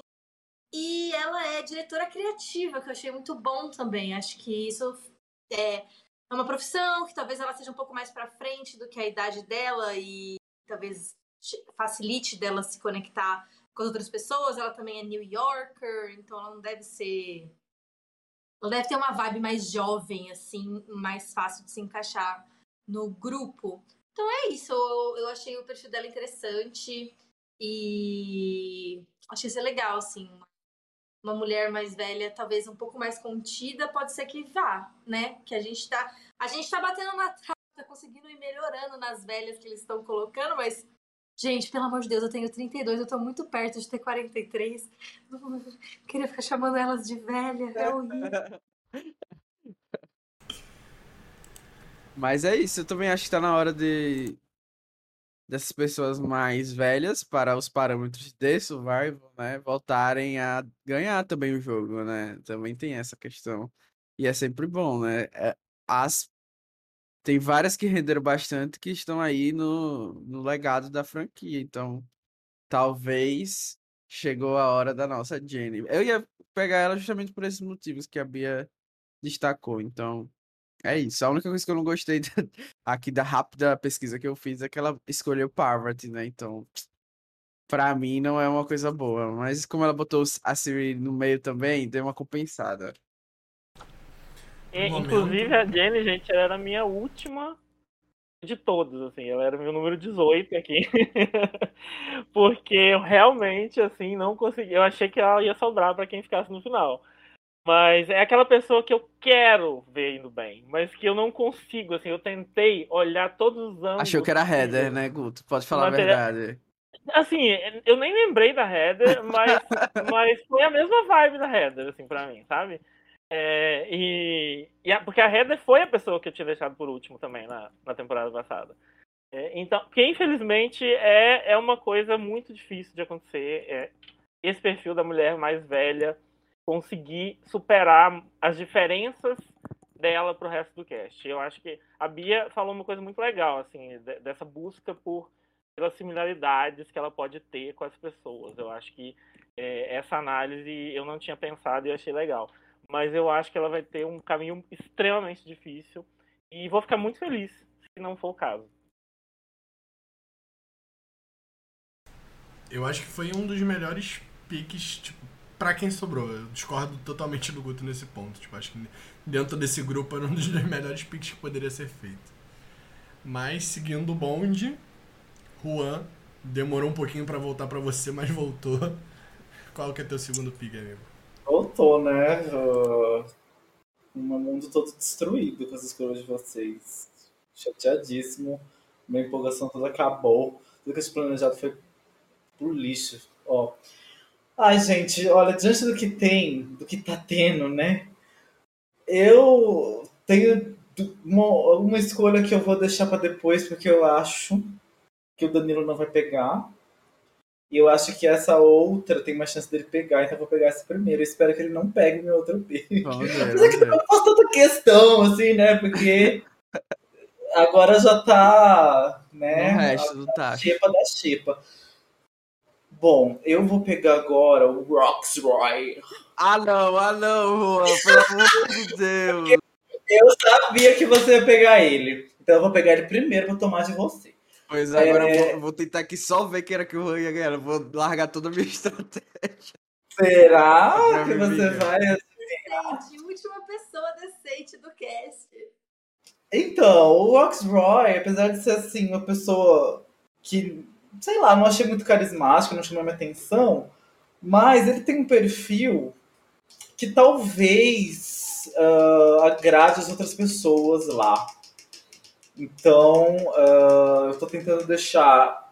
E ela é diretora criativa, que eu achei muito bom também. Acho que isso é, é uma profissão que talvez ela seja um pouco mais pra frente do que a idade dela e talvez facilite dela se conectar com as outras pessoas. Ela também é New Yorker, então ela não deve ser. Ela deve ter uma vibe mais jovem, assim, mais fácil de se encaixar no grupo. Então é isso, eu, achei o perfil dela interessante e achei isso legal, assim. Uma mulher mais velha, talvez um pouco mais contida, pode ser que vá, né? Que a gente tá. A gente tá batendo na trave, tá conseguindo ir melhorando nas velhas que eles estão colocando, mas. Gente, pelo amor de Deus, eu tenho 32, eu tô muito perto de ter 43. Não (laughs) queria ficar chamando elas de velha, é horrível. (laughs) Mas é isso, eu também acho que tá na hora de dessas pessoas mais velhas para os parâmetros de survival, né, voltarem a ganhar também o jogo, né? Também tem essa questão. E é sempre bom, né? É, as tem várias que renderam bastante que estão aí no, no legado da franquia, então talvez chegou a hora da nossa Jenny. Eu ia pegar ela justamente por esses motivos que a Bia destacou, então é isso. A única coisa que eu não gostei da- aqui da rápida pesquisa que eu fiz é que ela escolheu Parvati, né? Então, pra mim não é uma coisa boa. Mas como ela botou a Siri no meio também, deu uma compensada. No inclusive a Jenny, gente, ela era a minha última de todos, assim, ela era o meu número 18 aqui. (laughs) Porque eu realmente, assim, não consegui. Eu achei que ela ia sobrar pra quem ficasse no final. Mas é aquela pessoa que eu quero ver indo bem, mas que eu não consigo, assim, eu tentei olhar todos os ângulos. Achou que era Heather, né, Guto? Pode falar a Material- verdade. Assim, eu nem lembrei da Heather, (laughs) mas, mas foi a mesma vibe da Heather, assim, pra mim, sabe? É, e, e a- porque a Heather foi a pessoa que eu tinha deixado por último também na, na temporada passada. É, então, porque infelizmente é, é uma coisa muito difícil de acontecer. é, esse perfil da mulher mais velha conseguir superar as diferenças dela pro resto do cast. Eu acho que a Bia falou uma coisa muito legal, assim, de- dessa busca por pelas similaridades que ela pode ter com as pessoas. Eu acho que é, essa análise eu não tinha pensado e achei legal. Mas eu acho que ela vai ter um caminho extremamente difícil E vou ficar muito feliz se não for o caso. Eu acho que foi um dos melhores piques, tipo, pra quem sobrou. Eu discordo totalmente do Guto nesse ponto. Tipo, acho que dentro desse grupo era um dos (laughs) melhores piques que poderia ser feito. Mas, seguindo o bonde, Juan demorou um pouquinho pra voltar pra você, mas voltou. Qual que é teu segundo pique, amigo? Voltou, né? Uh, um mundo todo destruído com as escolhas de vocês. Chateadíssimo. Minha empolgação toda acabou. Tudo que eu planejado foi pro lixo. Ó. Ai, gente, olha, diante do que tem, do que tá tendo, né? Eu tenho uma, uma escolha que eu vou deixar para depois, porque eu acho que o Danilo não vai pegar. E eu acho que essa outra tem mais chance dele pegar, então eu vou pegar essa primeiro. Eu espero que ele não pegue meu outro pique. (laughs) Mas é que não faço tanta questão, assim, né? Porque agora já tá, né? No resto do a tacho. xepa da xepa. Bom, eu vou pegar agora o Roxroy. Ah não, ah não, Juan, pelo amor de Deus. Eu sabia que você ia pegar ele. Então eu vou pegar ele primeiro pra tomar de você. Pois agora É. eu vou, vou tentar aqui só ver que era que o Juan ia ganhar. Eu Vou largar toda a minha (laughs) estratégia. Será Já que você vai Gente, última pessoa decente do cast. Então, o Roxroy, apesar de ser assim, uma pessoa que, sei lá, não achei muito carismática, não chamou minha atenção, mas ele tem um perfil que talvez ah, agrade as outras pessoas lá. Então, ah, eu tô tentando deixar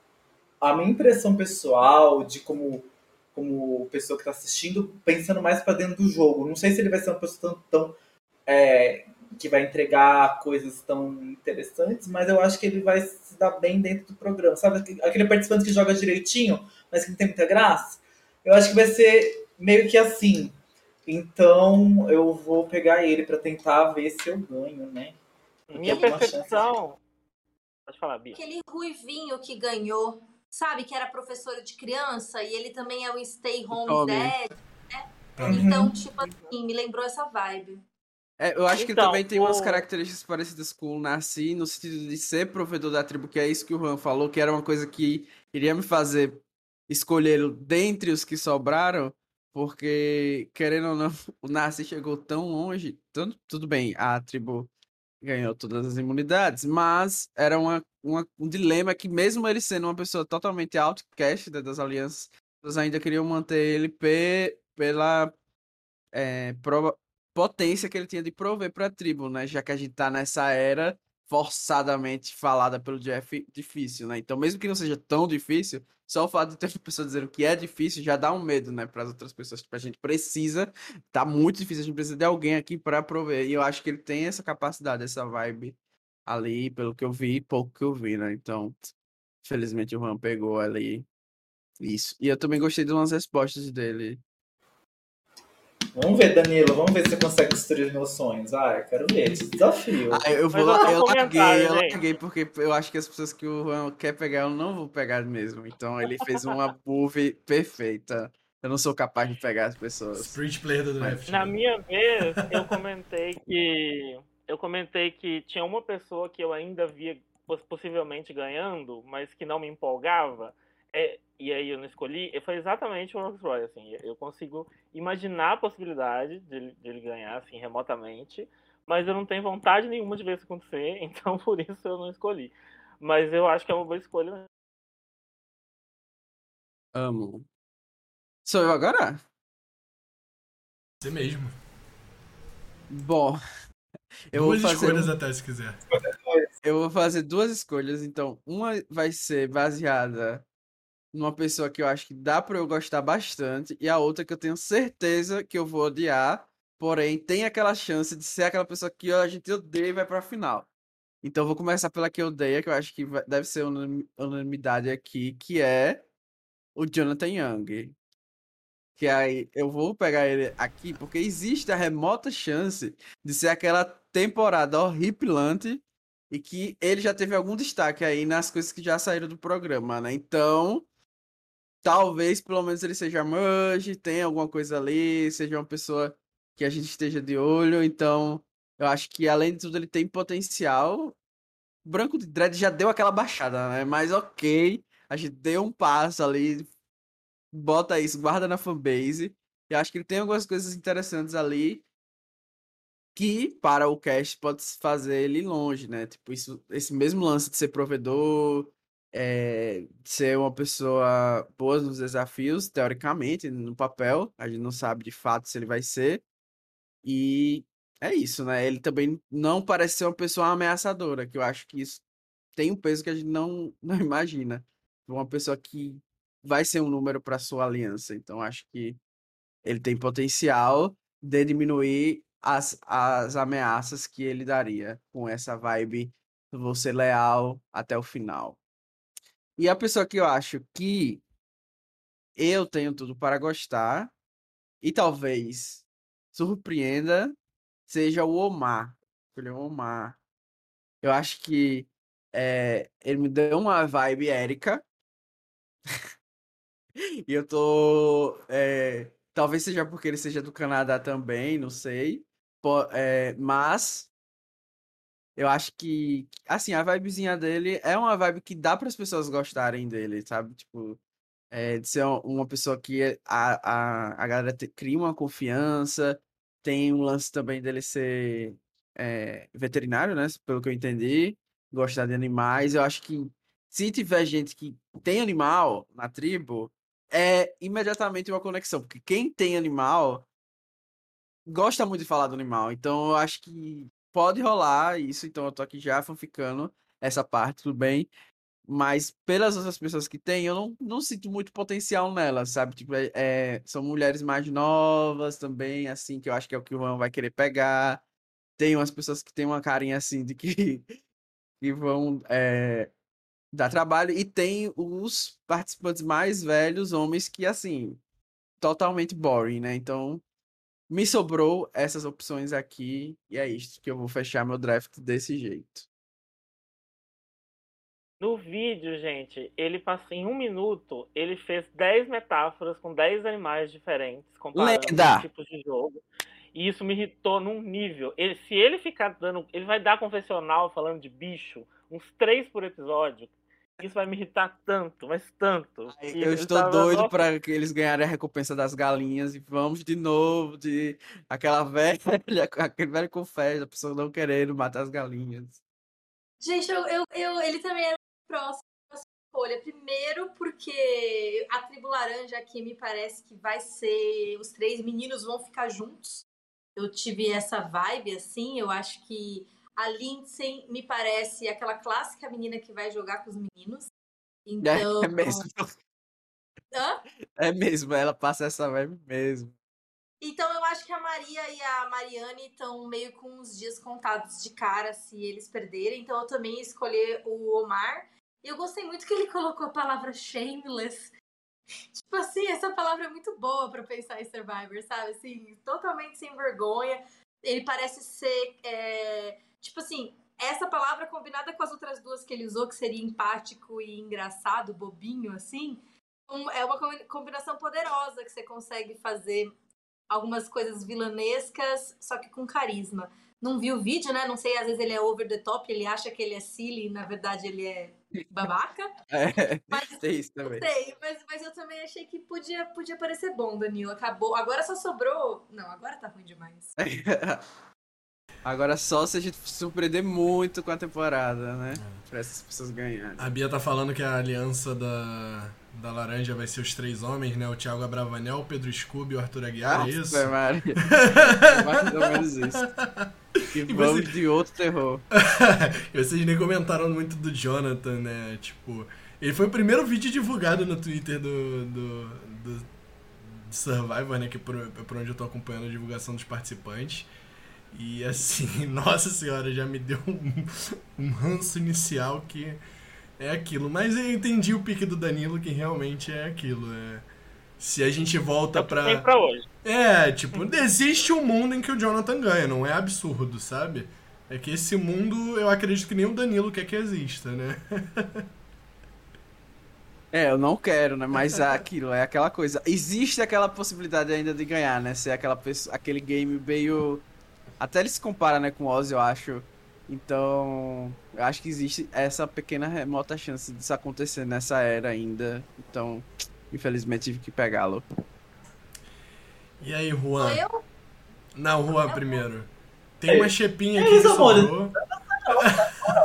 a minha impressão pessoal de como, como pessoa que tá assistindo, pensando mais pra dentro do jogo. Não sei se ele vai ser uma pessoa tão, tão é, que vai entregar coisas tão interessantes, mas eu acho que ele vai se dar bem dentro do programa. Sabe aquele- participante que joga direitinho, mas que não tem muita graça? Eu acho que vai ser meio que assim. Então eu vou pegar ele pra tentar ver se eu ganho, né? Minha percepção. Pode falar, Bia. Aquele ruivinho que ganhou, sabe? Que era professor de criança e ele também é o Stay Home Tommy. Dad. Tommy. Então, tipo assim, me lembrou essa vibe. É, eu acho que Então, também tem umas o- características parecidas com o Narci, no sentido de ser provedor da tribo, que é isso que o Juan falou, que era uma coisa que iria me fazer escolhê-lo dentre os que sobraram, porque, querendo ou não, (laughs) o Narci chegou tão longe, tanto, tudo bem, a tribo ganhou todas as imunidades, mas era uma, uma- um dilema que mesmo ele sendo uma pessoa totalmente outcast das alianças, eles ainda queriam manter ele pe- pela é, prova- potência que ele tinha de prover para a tribo, né? Já que a gente tá nessa era forçadamente falada pelo Jeff difícil, né? Então, mesmo que não seja tão difícil, só o fato de ter uma pessoa dizendo que é difícil já dá um medo, né, para as outras pessoas. Tipo, a gente precisa, tá muito difícil, a gente precisa de alguém aqui para prover. E eu acho que ele tem essa capacidade, essa vibe ali, pelo que eu vi, pouco que eu vi, né? Então, felizmente o Juan pegou ali isso. E eu também gostei de umas respostas dele. Vamos ver, Danilo, vamos ver se você consegue destruir meus sonhos. Ah, eu quero ver, te desafio. Ah, eu vou, eu um larguei, eu larguei porque eu acho que as pessoas que o Juan quer pegar, eu não vou pegar mesmo. Então ele fez uma move perfeita. Eu não sou capaz de pegar as pessoas. Spirit player do draft. Na né? minha vez, eu comentei que. Eu comentei que tinha uma pessoa que eu ainda via poss- possivelmente ganhando, mas que não me empolgava. É, e aí eu não escolhi. Foi exatamente o Rolls Royce. Assim, eu consigo imaginar a possibilidade de, ele- de ele ganhar, assim, remotamente. Mas eu não tenho vontade nenhuma de ver isso acontecer, (laughs) então por isso eu não escolhi. Mas eu acho que é uma boa escolha. né? Amo. Sou eu agora? Você mesmo. Bom, eu Duas vou fazer escolhas um- até, se quiser. Eu vou fazer duas escolhas, então uma vai ser baseada numa pessoa que eu acho que dá pra eu gostar bastante e a outra que eu tenho certeza que eu vou odiar, porém tem aquela chance de ser aquela pessoa que a gente odeia e vai pra final. Então eu vou começar pela que eu odeio, que eu acho que vai- deve ser unanim- unanimidade aqui, que é o Jonathan Young. Que aí eu vou pegar ele aqui porque existe a remota chance de ser aquela temporada horripilante e que ele já teve algum destaque aí nas coisas que já saíram do programa, né? Então, talvez pelo menos ele seja merge, tenha alguma coisa ali, seja uma pessoa que a gente esteja de olho. Então, Eu acho que, além de tudo, ele tem potencial. O Branco de Dread já deu aquela baixada, né? Mas ok, a gente deu um passo ali, bota isso, guarda na fanbase. Eu acho que ele tem algumas coisas interessantes ali que para o cast pode fazer ele longe, né? Tipo, isso, esse mesmo lance de ser provedor, é, ser uma pessoa boa nos desafios, teoricamente, no papel, a gente não sabe de fato se ele vai ser. E é isso, né? Ele também não parece ser uma pessoa ameaçadora, que eu acho que isso tem um peso que a gente não, (laughs) não imagina. Uma pessoa que vai ser um número para sua aliança. Então acho que ele tem potencial de diminuir as, as ameaças que ele daria com essa vibe vou ser leal até o final. E a pessoa que eu acho que eu tenho tudo para gostar e talvez surpreenda seja o Omar. É o Omar. Eu acho que é, ele me deu uma vibe Erika. (laughs) e eu tô. É, talvez seja porque ele seja do Canadá também, não sei. É, mas eu acho que, assim, a vibezinha dele é uma vibe que dá para as pessoas gostarem dele, sabe? Tipo, é, de ser uma pessoa que a, a, a galera te, cria uma confiança. Tem um lance também dele ser é, veterinário, né? Pelo que eu entendi. Gostar de animais. Eu acho que se tiver gente que tem animal na tribo, é imediatamente uma conexão. Porque quem tem animal gosta muito de falar do animal. Então eu acho que pode rolar isso. Então eu tô aqui já fanficando essa parte, tudo bem. Mas pelas outras pessoas que tem, eu não, não sinto muito potencial nelas, sabe? Tipo, é, é, são mulheres mais novas também, assim, que eu acho que é o que o Juan vai querer pegar. Tem umas pessoas que têm uma carinha assim de que, (laughs) que vão é, dar trabalho. E tem os participantes mais velhos, homens, que, assim, totalmente boring, né? Então, me sobrou essas opções aqui e é isso que eu vou fechar meu draft desse jeito. No vídeo, gente, ele passou em um minuto, ele fez 10 metáforas com 10 animais diferentes, comparando tipos de jogo. E isso me irritou num nível. Ele, se ele ficar dando. Ele vai dar confessional falando de bicho, uns três por episódio. Isso vai me irritar tanto, mas tanto. E eu estou tava... doido para que eles ganharem a recompensa das galinhas e vamos de novo de aquela velha, (laughs) aquele velho confesso, a pessoa não querendo matar as galinhas. Gente, eu, eu, eu ele também é próximo da escolha. Primeiro porque a tribo laranja aqui me parece que vai ser os três meninos vão ficar juntos. Eu tive essa vibe assim, eu acho que a Lindsay me parece aquela clássica menina que vai jogar com os meninos. Então. É mesmo. (laughs) Hã? É mesmo, ela passa essa vibe mesmo. Então eu acho que a Maria e a Mariane estão meio com os dias contados de cara se eles perderem. Então eu também escolhi o Omar. E eu gostei muito que ele colocou a palavra shameless. (laughs) Tipo assim, essa palavra é muito boa para pensar em Survivor, sabe? Assim, totalmente sem vergonha. Ele parece ser é, Tipo assim, essa palavra combinada com as outras duas que ele usou, que seria empático e engraçado, bobinho, assim, é uma combinação poderosa que você consegue fazer algumas coisas vilanescas, só que com carisma. Não vi o vídeo, né? Não sei, às vezes ele é over the top, ele acha que ele é silly e na verdade ele é babaca. (laughs) É, mas, tem isso também. Sei, mas, mas eu também achei que podia, podia parecer bom, Danilo. Acabou. Agora só sobrou. Não, agora tá ruim demais. (laughs) Agora só se a gente surpreender muito com a temporada, né? É. Pra essas pessoas ganharem. A Bia tá falando que a aliança da, da Laranja vai ser os três homens, né? O Thiago Abravanel, o Pedro Scooby e o Arthur Aguiar, ah, é isso? (laughs) É mais ou menos isso. E, e vamos você... de outro terror. (laughs) e vocês nem comentaram muito do Jonathan, né? Tipo, ele foi o primeiro vídeo divulgado no Twitter do, do, do Survivor, né? Que é por, por onde eu tô acompanhando a divulgação dos participantes. E assim, (laughs) nossa senhora, já me deu um, um ranço inicial que é aquilo. Mas eu entendi o pique do Danilo que realmente é aquilo. É... Se a gente volta pra. pra hoje. É, tipo, existe um mundo em que o Jonathan ganha, não é absurdo, sabe? É que esse mundo eu acredito que nem o Danilo quer que exista, né? (laughs) É, eu não quero, né? Mas é aquilo, é aquela coisa. Existe aquela possibilidade ainda de ganhar, né? Ser aquela pessoa, aquele game meio Até ele se compara, né, com o Ozzy, eu acho. Então, eu acho que existe essa pequena remota chance disso acontecer nessa era ainda. Então, infelizmente tive que pegá-lo. E aí, Sou Juan? eu? Não, Juan primeiro. Tem uma chepinha aqui que meus amores. sobrou.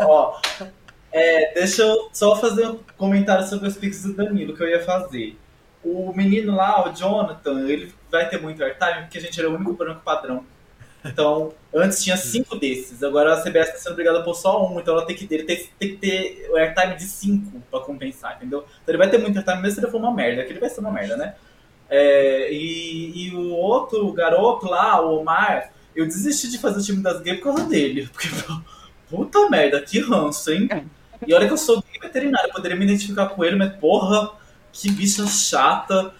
Ó, é, deixa eu só fazer um comentário sobre os pics do Danilo que eu ia fazer. O menino lá, o Jonathan, ele vai ter muito airtime porque a gente era o único branco padrão. Então, antes tinha cinco desses, agora a CBS está sendo obrigada a pôr só um, então ela tem que ter, tem, tem que ter o airtime de cinco pra compensar, entendeu? Então ele vai ter muito airtime mesmo se ele for uma merda, que ele vai ser uma merda, né? É, e, e o outro garoto lá, o Omar, eu desisti de fazer o time das gays por causa dele. Porque, (laughs) puta merda, que ranço, hein? E olha que eu sou gay veterinário, eu poderia me identificar com ele, mas porra, que bicha chata.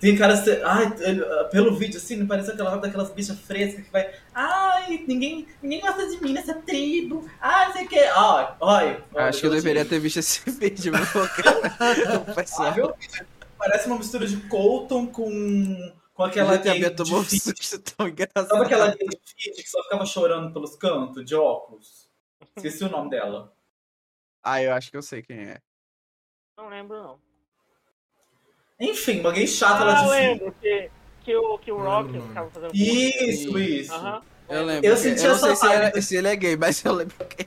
Tem cara. Ai, ele- pelo vídeo assim, não parece aquela daquelas bichas frescas que vai. Ai, ninguém, ninguém gosta de mim nessa tribo. Ai, não sei o que. Ai, ai. acho que eu deveria ter visto esse (laughs) vídeo, meu cara. (laughs) Ah? Parece uma mistura de Colton com, com aquela gay de tomou um susto tão engraçado. Sabe aquela gay de feed que só ficava chorando pelos cantos, de óculos? Esqueci o nome dela. Ah, eu acho que eu sei quem é. Não lembro, não. Enfim, uma gay chata lá Ah, de feed. lembro que, que o, que o Rock lembro ficava fazendo Isso, isso. Eu lembro. Eu senti eu não essa sei se, era- se ele é gay, (laughs) mas eu lembro que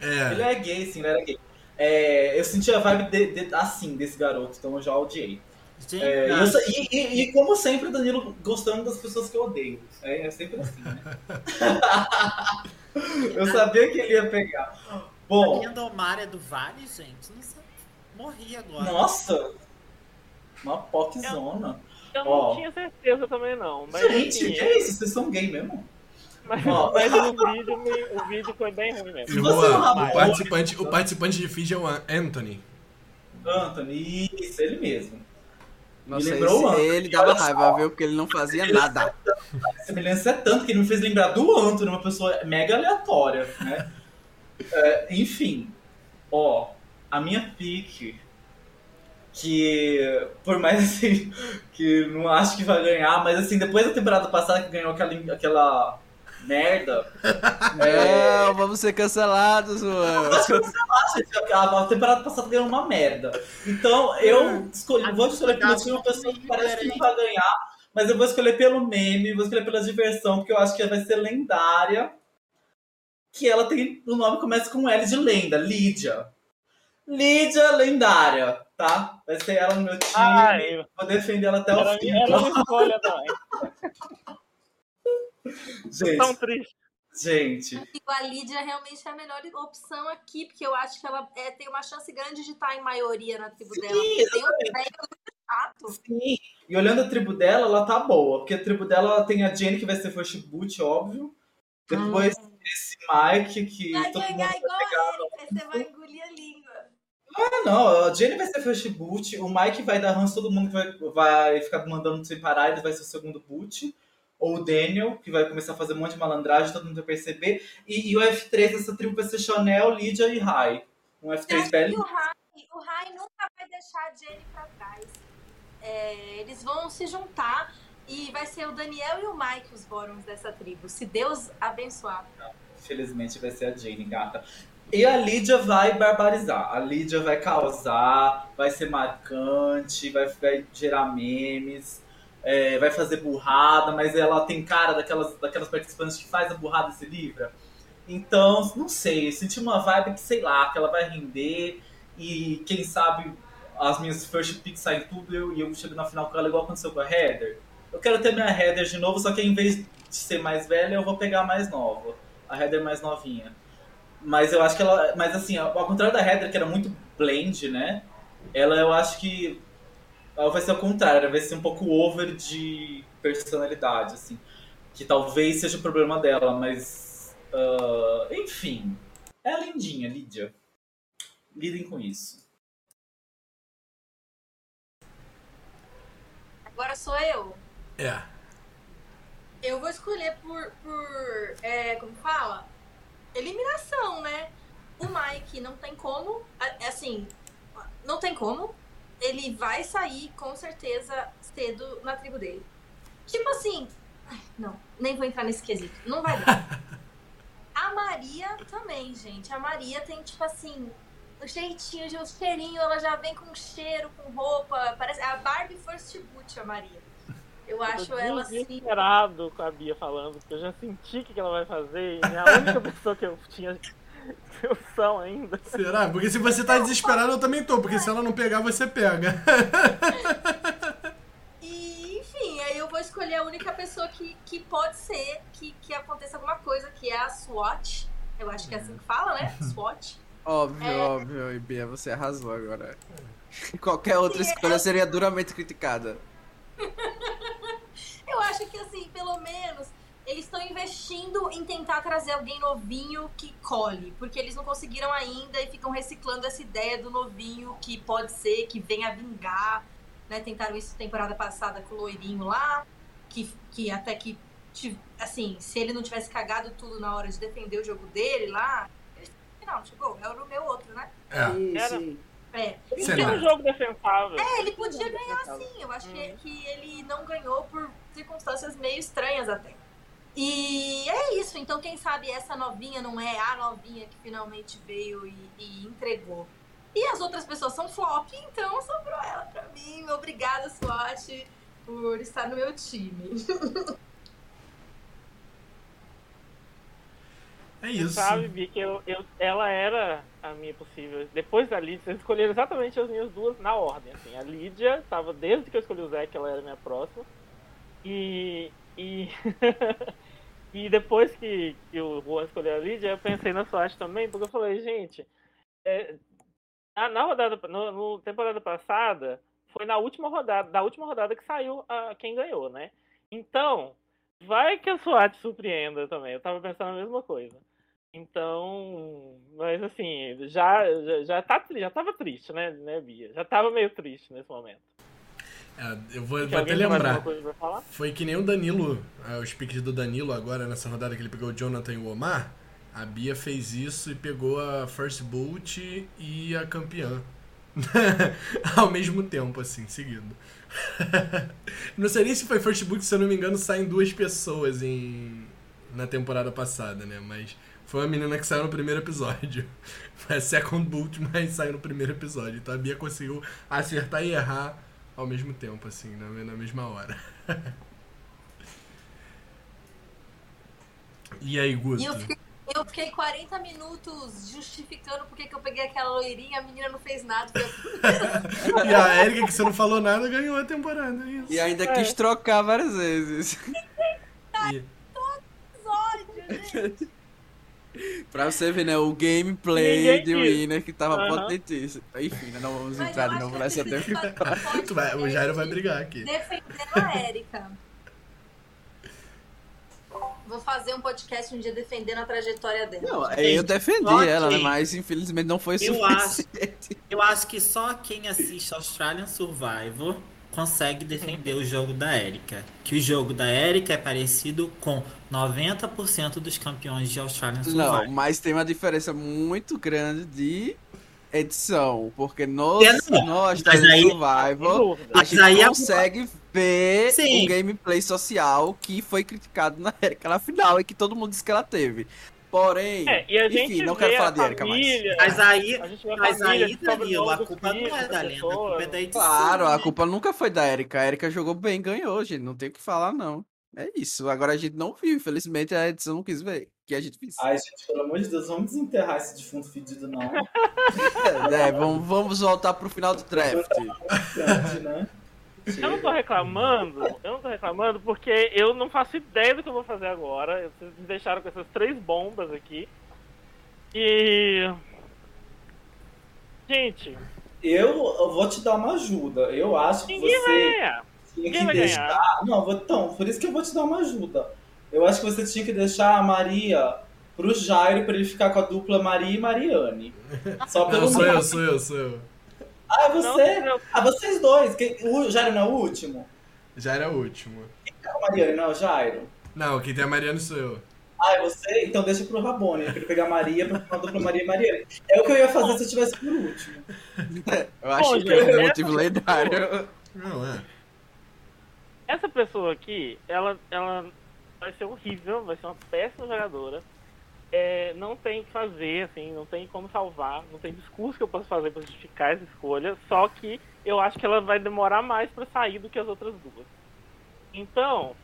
Ele É. é gay, sim, ele era gay. É, eu senti a vibe de- de- assim desse garoto, então eu já odiei. Gente, É, e, eu e- e- e como sempre, o Danilo gostando das pessoas que eu odeio. É, é sempre assim, né? (laughs) eu sabia que ele ia pegar. a Bom, minha Domária do Vale, gente, não sei. Morri agora. nossa! Uma poczona. Eu não Ó. tinha certeza também, não. Mas, Gente, assim, que é isso? Vocês são gay mesmo? mas, mas o, vídeo, me- o vídeo foi bem ruim mesmo. Se você não Juan, rapou, o participante, o participante de feed é o Anthony. Anthony, isso, ele mesmo. Não Me lembrou se o Anthony, ele dava raiva, viu? Porque ele não fazia nada. A semelhança é tanto que ele me fez lembrar do Anthony, uma pessoa mega aleatória, né? É, enfim, ó, a minha pique, que por mais (laughs) assim, que não acho que vai ganhar, mas assim, depois da temporada passada que ganhou aquela, aquela merda, Não, vamos ser cancelados, Juan. (laughs) a, a temporada passada ganhou uma merda. Então eu escolhi, vou escolher pelo time uma pessoa que parece que não vai ganhar, mas eu vou escolher pelo meme, vou escolher pela diversão, porque eu acho que ela vai ser lendária. Que ela tem. O nome começa com L de lenda, Lídia. Lídia lendária, tá? Vai ser ela no meu time. Ai, Vou defender ela até o fim. minha- era minha escolha. (laughs) Tão Gente, triste. gente. A Lídia realmente é a melhor opção aqui, porque eu acho que ela é, tem uma chance grande de estar em maioria na tribo dela. Sim, Tem um velho muito chato. Sim. E olhando a tribo dela, ela tá boa. Porque a tribo dela ela tem a Jenny, que vai ser first boot, óbvio. Depois esse Mike, que Vai todo mundo ganhar vai igual pegar. a Erika, você vai engolir a língua. Ah, não, a Jenny vai ser first boot, o Mike vai dar ranço, todo mundo que vai, vai ficar mandando sem parar, ele vai ser o segundo boot. Ou o Daniel, que vai começar a fazer um monte de malandragem, todo mundo vai perceber. E, e o F3 dessa tribo vai ser Chanel, Lydia e Rai. Um Eu F3 acho que belly. o Rai, o Rai nunca vai deixar a Jenny pra trás. É, eles vão se juntar e vai ser o Daniel e o Mike os bórons dessa tribo. Se Deus abençoar. Infelizmente vai ser a Jane, gata. E a Lídia vai barbarizar. A Lídia vai causar, vai ser marcante, vai, vai gerar memes, é, vai fazer burrada, mas ela tem cara daquelas, daquelas participantes que faz a burrada e se livra. Então, não sei, senti uma vibe que, sei lá, que ela vai render e quem sabe as minhas first picks saem tudo eu, e eu chego na final com ela igual aconteceu com a Heather. Eu quero ter minha Heather de novo, só que em vez de ser mais velha, eu vou pegar a mais nova. A Heather mais novinha. Mas eu acho que ela. Mas assim, ao contrário da Heather, que era muito blend, né? Ela eu acho que. Ela vai ser ao contrário, ela vai ser um pouco over de personalidade, assim. Que talvez seja o problema dela, mas. ah, enfim. É lindinha, Lídia. Lidem com isso. Agora sou eu. É. Eu vou escolher por. por é, como fala? Eliminação, né? O Mike não tem como. Assim, não tem como. Ele vai sair com certeza cedo na tribo dele. Tipo assim, Não, nem vou entrar nesse quesito. Não vai dar. (laughs) A Maria também, gente. A Maria tem, tipo assim, o jeitinho, o cheirinho, ela já vem com cheiro, com roupa. Parece a Barbie First Boot, a Maria. Eu acho ela assim. desesperado com a Bia falando, porque eu já senti o que ela vai fazer. E é a única (laughs) pessoa que eu tinha (laughs) noção ainda. Será? Porque se você tá desesperado, eu também tô. Porque se ela não pegar, você pega. (laughs) E, enfim, aí eu vou escolher a única pessoa que, que pode ser que, que aconteça alguma coisa, que é a SWAT. Eu acho que é assim que fala, né? SWAT. Óbvio, É. óbvio. E Bia, você arrasou agora. Qualquer outra escolha seria duramente criticada. Eu acho que, assim, pelo menos, eles estão investindo em tentar trazer alguém novinho que colhe. Porque eles não conseguiram ainda e ficam reciclando essa ideia do novinho que pode ser, que venha vingar. Né? Tentaram isso temporada passada com o loirinho lá. Que, que até que, assim, se ele não tivesse cagado tudo na hora de defender o jogo dele lá. Ele, não, chegou. Era o meu outro, né? É. Sim, sim. É. Ele lá. um jogo defensável. É, ele podia ganhar sim. Eu acho que, que ele não ganhou por circunstâncias meio estranhas até. E é isso. Então, quem sabe essa novinha não é a novinha que finalmente veio e, e entregou. E as outras pessoas são flop, então sobrou ela pra mim. Obrigada, SWAT, por estar no meu time. (laughs) É isso. Sabe, Bi, que eu, eu, ela era a minha possível. Depois da Lídia, vocês escolheram exatamente as minhas duas na ordem. Assim. A Lídia tava desde que eu escolhi o Zé, que ela era a minha próxima. E. E, (laughs) e depois que, que o Juan escolheu a Lídia, eu pensei na Swatch também, porque eu falei, gente, é, na, na rodada, no, no temporada passada, foi na última rodada, da última rodada que saiu a, quem ganhou, né? Então, vai que a SWAT surpreenda também. Eu tava pensando a mesma coisa. Então, mas assim, já, já, já, tá, já tava triste, né, né, Bia? Já tava meio triste nesse momento. É, eu vou, até lembrar. Foi que nem o Danilo, é, os piques do Danilo agora nessa rodada que ele pegou o Jonathan e o Omar. A Bia fez isso e pegou a First Boot e a campeã. (laughs) Ao mesmo tempo, assim, seguido. (laughs) não sei nem se foi First Boot, se eu não me engano, saem duas pessoas em na temporada passada, né? Mas foi uma menina que saiu no primeiro episódio. (laughs) Foi a Second Boot, mas saiu no primeiro episódio. Então a Bia conseguiu acertar e errar ao mesmo tempo, assim, na, na mesma hora. (laughs) e aí, Guto? E eu fiquei, eu fiquei 40 minutos justificando porque que eu peguei aquela loirinha, a menina não fez nada. (laughs) E a Erika, que você não falou nada, ganhou a temporada. é Isso. E ainda É. quis trocar várias vezes. (laughs) E- episódio, gente. Pra você ver, né? O gameplay Ninguém de. Winner que tava Aham. potentíssimo. Enfim, né, não vamos Mas entrar de acho novo nessa a gente temporada. pode Tu (laughs) vai- o Jairo vai brigar aqui. Defendendo a Erika. Vou fazer um podcast um dia defendendo a trajetória dela. Não, eu defendi ok. ela, né? Mas infelizmente não foi Eu suficiente. Eu acho que só quem assiste Australian Survivor consegue defender o jogo da Erika. Que o jogo da Erika é parecido com 90% dos campeões de Australian Não, Survivor. mas tem uma diferença muito grande de edição. Porque É, não. nós, Mas da aí- Survival, a gente aí a- consegue ver Sim. o gameplay social que foi criticado na Erika na final e que todo mundo disse que ela teve. Porém, É, e a gente enfim, não quero a falar de Erika mais. Mas aí, mas família aí Danilo, a culpa não é da da lenda, a culpa é da edição. Claro, a né? culpa nunca foi da Erika. A Erika jogou bem, ganhou, gente. Não tem o que falar, não. É isso. Agora a gente não viu, infelizmente a edição não quis ver. Que a gente fez. Ai, gente, pelo amor de Deus, vamos desenterrar esse defunto fedido, não. (laughs) É, vamos, vamos voltar pro final do draft. Grande, né? Eu não tô reclamando, eu não tô reclamando porque eu não faço ideia do que eu vou fazer agora. Vocês me deixaram com essas três bombas aqui. E. Gente, Eu, vou te dar uma ajuda. Eu acho que ninguém vai você ganhar. tinha Ninguém que vai deixar. ganhar. Não, então, por isso que eu vou te dar uma ajuda. Eu acho que você tinha que deixar a Maria pro Jairo pra ele ficar com a dupla Maria e Mariane. (laughs) Só pelo Não, sou eu, sou eu, sou eu. Ah, é Não, você? não, Ah, vocês dois. Quem- O Jairo não é o último? Já era o último. A Mariane não é o Jairo? Não, quem tem a Mariana sou eu. Ah, é você? Então deixa pro Rabone, pra ele pegar a Maria pra uma dupla Maria e Mariane. É o que eu ia fazer se eu tivesse por último. (laughs) Eu acho Bom, que é um motivo lendário. Não, é. essa pessoa aqui, ela, ela vai ser horrível, vai ser uma péssima jogadora. É, não tem o que fazer, assim, não tem como salvar, não tem discurso que eu possa fazer para justificar essa escolha, só que eu acho que ela vai demorar mais para sair do que as outras duas. Então,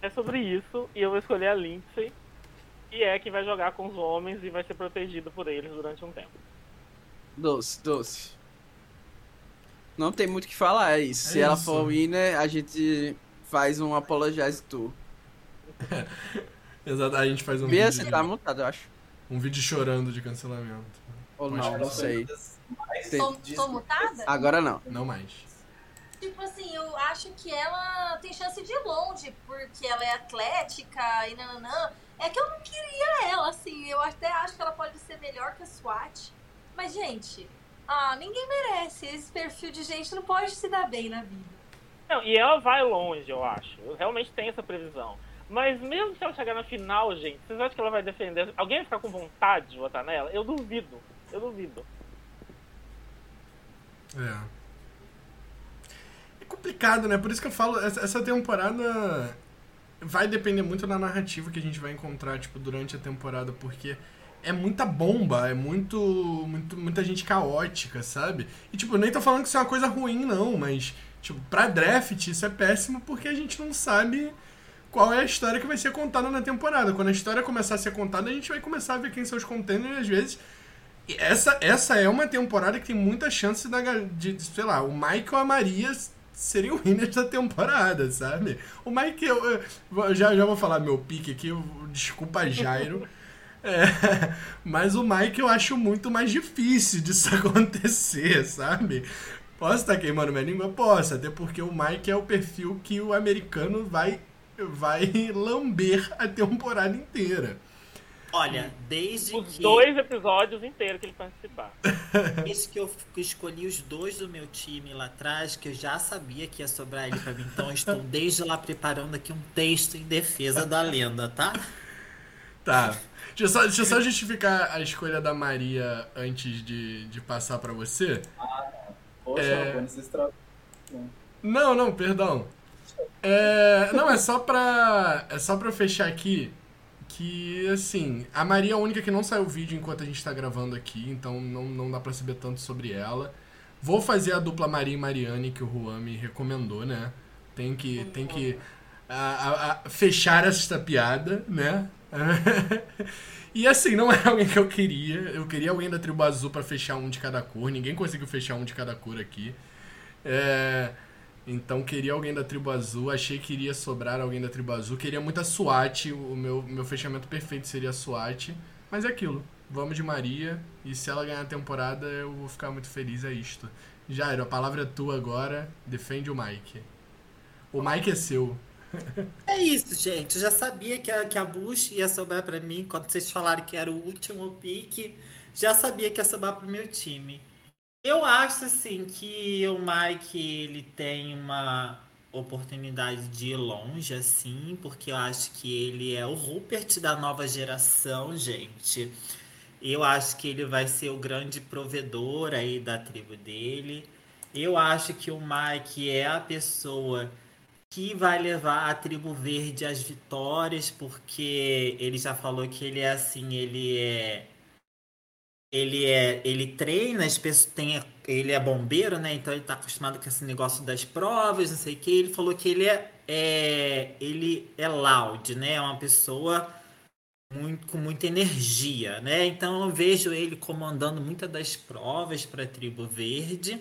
é sobre isso, e eu vou escolher a Lindsay, que é quem vai jogar com os homens e vai ser protegido por eles durante um tempo. Doce, doce. Não tem muito o que falar, é isso. É Se ela isso. for winner, a gente faz um apologize tour. (laughs) Exato, a gente faz um Bia, vídeo, você tá mutado, eu acho. um vídeo chorando de cancelamento. Ou Pode não, não sei. Tô mutada? Agora não. Não mais. Tipo assim, eu acho que ela tem chance de ir longe, porque ela é atlética e nananã. É que eu não queria ela, assim. Eu até acho que ela pode ser melhor que a SWAT. Mas, gente, ah, ninguém merece. Esse perfil de gente não pode se dar bem na vida. Não, e ela vai longe, eu acho. Eu realmente tenho essa previsão. Mas mesmo se ela chegar na final, gente, vocês acham que ela vai defender? Alguém vai ficar com vontade de votar nela? Eu duvido. Eu duvido. É. É complicado, né? Por isso que eu falo, essa temporada vai depender muito da narrativa que a gente vai encontrar, tipo, durante a temporada, porque é muita bomba, é muito, muito muita gente caótica, sabe? E, tipo, eu nem tô falando que isso é uma coisa ruim, não, mas, tipo, pra draft isso é péssimo porque a gente não sabe qual é a história que vai ser contada na temporada. Quando a história começar a ser contada, a gente vai começar a ver quem são os contenders e, às vezes, essa, essa é uma temporada que tem muita chance da, de, sei lá, o Mike ou a Maria seriam winners da temporada, sabe? O Mike, eu, eu já, já vou falar meu pique aqui, desculpa, Jairo. (laughs) É, mas o Mike eu acho muito mais difícil disso (laughs) acontecer, sabe? Posso estar queimando minha língua? Posso, até porque o Mike é o perfil que o americano vai, vai lamber a temporada inteira. Olha, desde Os que, dois episódios inteiros que ele participar. (laughs) desde que eu escolhi os dois do meu time lá atrás, que eu já sabia que ia sobrar ele pra mim, então eu estou desde lá preparando aqui um texto em defesa da lenda, tá? Tá. Deixa eu só, deixa eu só justificar a escolha da Maria antes de, de passar pra você. Poxa, É. Não, não, perdão. É, não, é só pra. É só pra eu fechar aqui que, assim, a Maria é a única que não saiu vídeo enquanto a gente tá gravando aqui, então não, não dá pra saber tanto sobre ela. Vou fazer a dupla Maria e Mariane que o Juan me recomendou, né? Tem que, tem que a- a- a- fechar esta piada, né? (laughs) e assim, não é alguém que eu queria. Eu queria alguém da tribo azul pra fechar um de cada cor. Ninguém conseguiu fechar um de cada cor aqui. É, então queria alguém da tribo azul, achei que iria sobrar alguém da tribo azul, queria muito a SWAT, o meu, meu fechamento perfeito seria a SWAT, mas é aquilo, vamos de Maria, e se ela ganhar a temporada eu vou ficar muito feliz, é isto. Jairo, a palavra é tua agora, defende o Mike. O Mike é seu. (laughs) É isso, gente. Eu já sabia que a, que a Bush ia sobrar pra mim. Quando vocês falaram que era o último pique, já sabia que ia sobrar pro meu time. Eu acho, assim, que o Mike, ele tem uma oportunidade de ir longe, assim, porque eu acho que ele é o Rupert da nova geração, gente. Eu acho que ele vai ser o grande provedor aí da tribo dele. Eu acho que o Mike é a pessoa que vai levar a tribo verde às vitórias, porque ele já falou que ele é assim, ele é ele é ele treina as pessoas tem ele é bombeiro, né? Então ele tá acostumado com esse negócio das provas, não sei o que. Ele falou que ele é, é ele é loud, né? É uma pessoa muito, com muita energia, né? Então eu vejo ele comandando muitas das provas para a tribo verde.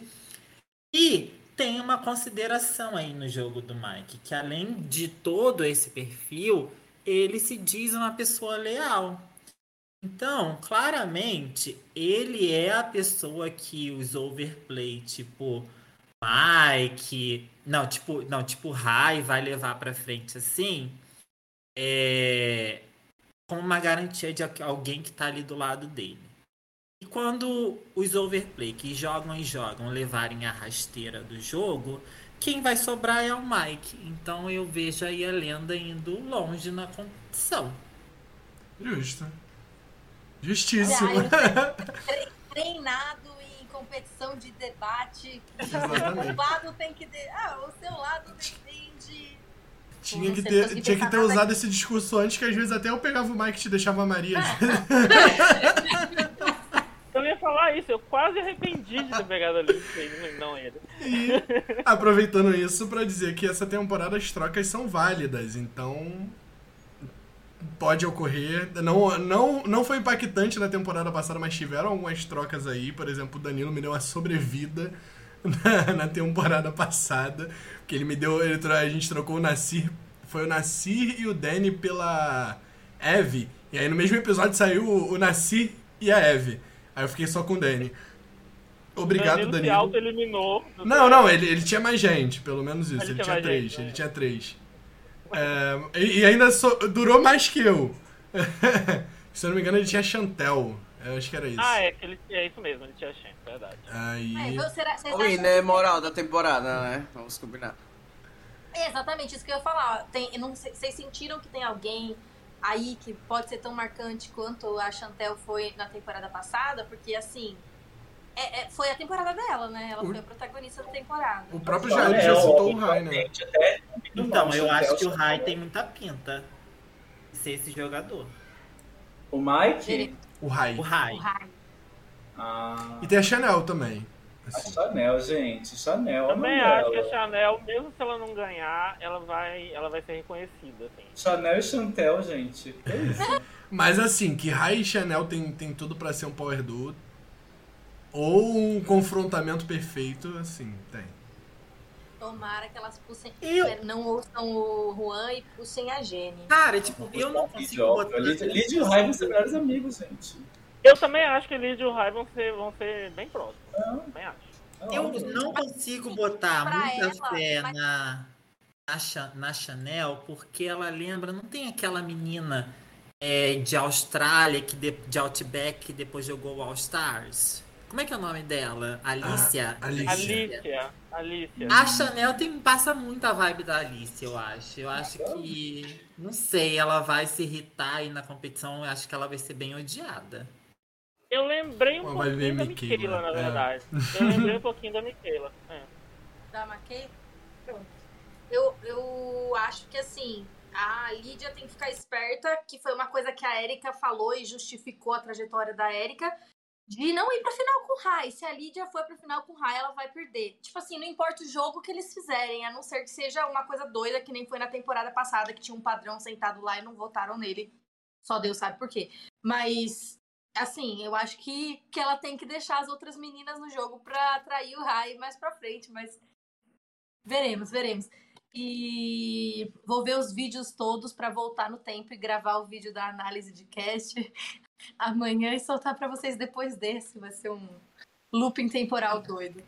E tem uma consideração aí no jogo do Mike, que além de todo esse perfil, ele se diz uma pessoa leal. Então, claramente, ele é a pessoa que os overplay, tipo Mike, não, tipo, não, tipo Rai vai levar para frente assim, é como uma garantia de alguém que tá ali do lado dele. E quando os overplay que jogam e jogam levarem a rasteira do jogo, quem vai sobrar é o Mike. Então eu vejo aí a lenda indo longe na competição. Justo. Justíssimo. (laughs) Tre- Treinado em competição de debate. Exatamente. O lado tem que. De... Ah, o seu lado defende Tinha que ter, tinha que ter usado esse discurso antes, que às vezes até eu pegava o Mike e te deixava a Maria. (laughs) Eu ia falar isso, eu quase arrependi de ter pegado a Lindsay e não ele. E aproveitando isso pra dizer que essa temporada as trocas são válidas, então pode ocorrer. Não, não, não foi impactante na temporada passada, mas tiveram algumas trocas aí. Por exemplo, o Danilo me deu uma sobrevida (laughs) na, na temporada passada, que ele me deu, ele, a gente trocou o Nasir, foi o Nasir e o Danny pela Eve. E aí no mesmo episódio saiu o, o Nasir e a Eve. Aí eu fiquei só com o Danny. Obrigado, Danilo se Danilo. auto-eliminou. do Não, não, ele, ele tinha mais gente, pelo menos isso. Ele Ele, tinha tinha três, gente, né? ele tinha três. É, e, ainda so- durou mais que eu. (laughs) Se eu não me engano, ele tinha Chantel. Eu acho que era isso. Ah, é, ele, é isso mesmo, ele tinha chance, verdade. Aí. É, eu- será- Oi, acham né? que- Moral da temporada, né? Vamos combinar. É exatamente isso que eu ia falar. Tem, não sei- vocês sentiram que tem alguém aí que pode ser tão marcante quanto a Chantel foi na temporada passada? Porque, assim, é- é- foi a temporada dela, né? Ela O- foi a protagonista da temporada. O próprio Olha, Jair já é, citou ó, o Rai, né? até- Então, eu acho que o. Rai tem muita pinta de ser esse jogador. O Mike? O Rai. O Rai. O Rai. Ah, E tem a Chanel também. a Assim, Chanel, gente. Chanel. é Também acho que dela. a Chanel, mesmo se ela não ganhar, ela vai, ela vai ser reconhecida, assim. Chanel e Chantel, gente. Que isso? (laughs) Mas assim, que Rai e Chanel tem, tem tudo pra ser um power duo. Ou um confrontamento perfeito, assim, tem. Tomara que elas puxem, Eu- não ouçam o Juan e puxem a Jenny. Cara, tipo, eu não consigo botar. Lídia e o Rai vão ser melhores amigos, gente. Eu também acho que Lidia e o Rai vão ser, vão ser bem próximos. Também acho. É Eu não consigo botar muita ela, fé mas- na, na, Cha- na Chanel, porque ela lembra, não tem aquela menina é, de Austrália, que de, de Outback, que depois jogou o All Stars? Como é que é o nome dela? Alicia? Ah, Alicia. Alicia. Alicia. A Chanel tem, passa muito a vibe da Alice, eu acho. Eu acho que. Não sei, ela vai se irritar aí na competição. Eu acho que ela vai ser bem odiada. Eu lembrei um Uma pouquinho da Michaela, Michaela, na é. verdade. (laughs) Eu lembrei um pouquinho da Michaela. É. Da Maquei? Pronto. Eu, eu acho que assim, a Lídia tem que ficar esperta, que foi uma coisa que a Erika falou e justificou a trajetória da Erika, de não ir pra final com o Rai. Se a Lídia for pra final com o Rai, ela vai perder. Tipo assim, não importa o jogo que eles fizerem, a não ser que seja uma coisa doida, que nem foi na temporada passada, que tinha um padrão sentado lá e não votaram nele. Só Deus sabe por quê. Mas, assim, eu acho que, que ela tem que deixar as outras meninas no jogo pra atrair o Rai mais pra frente, mas Veremos, veremos. E vou ver os vídeos todos para voltar no tempo e gravar o vídeo da análise de cast (laughs) amanhã e soltar para vocês depois desse. Vai ser um looping temporal doido.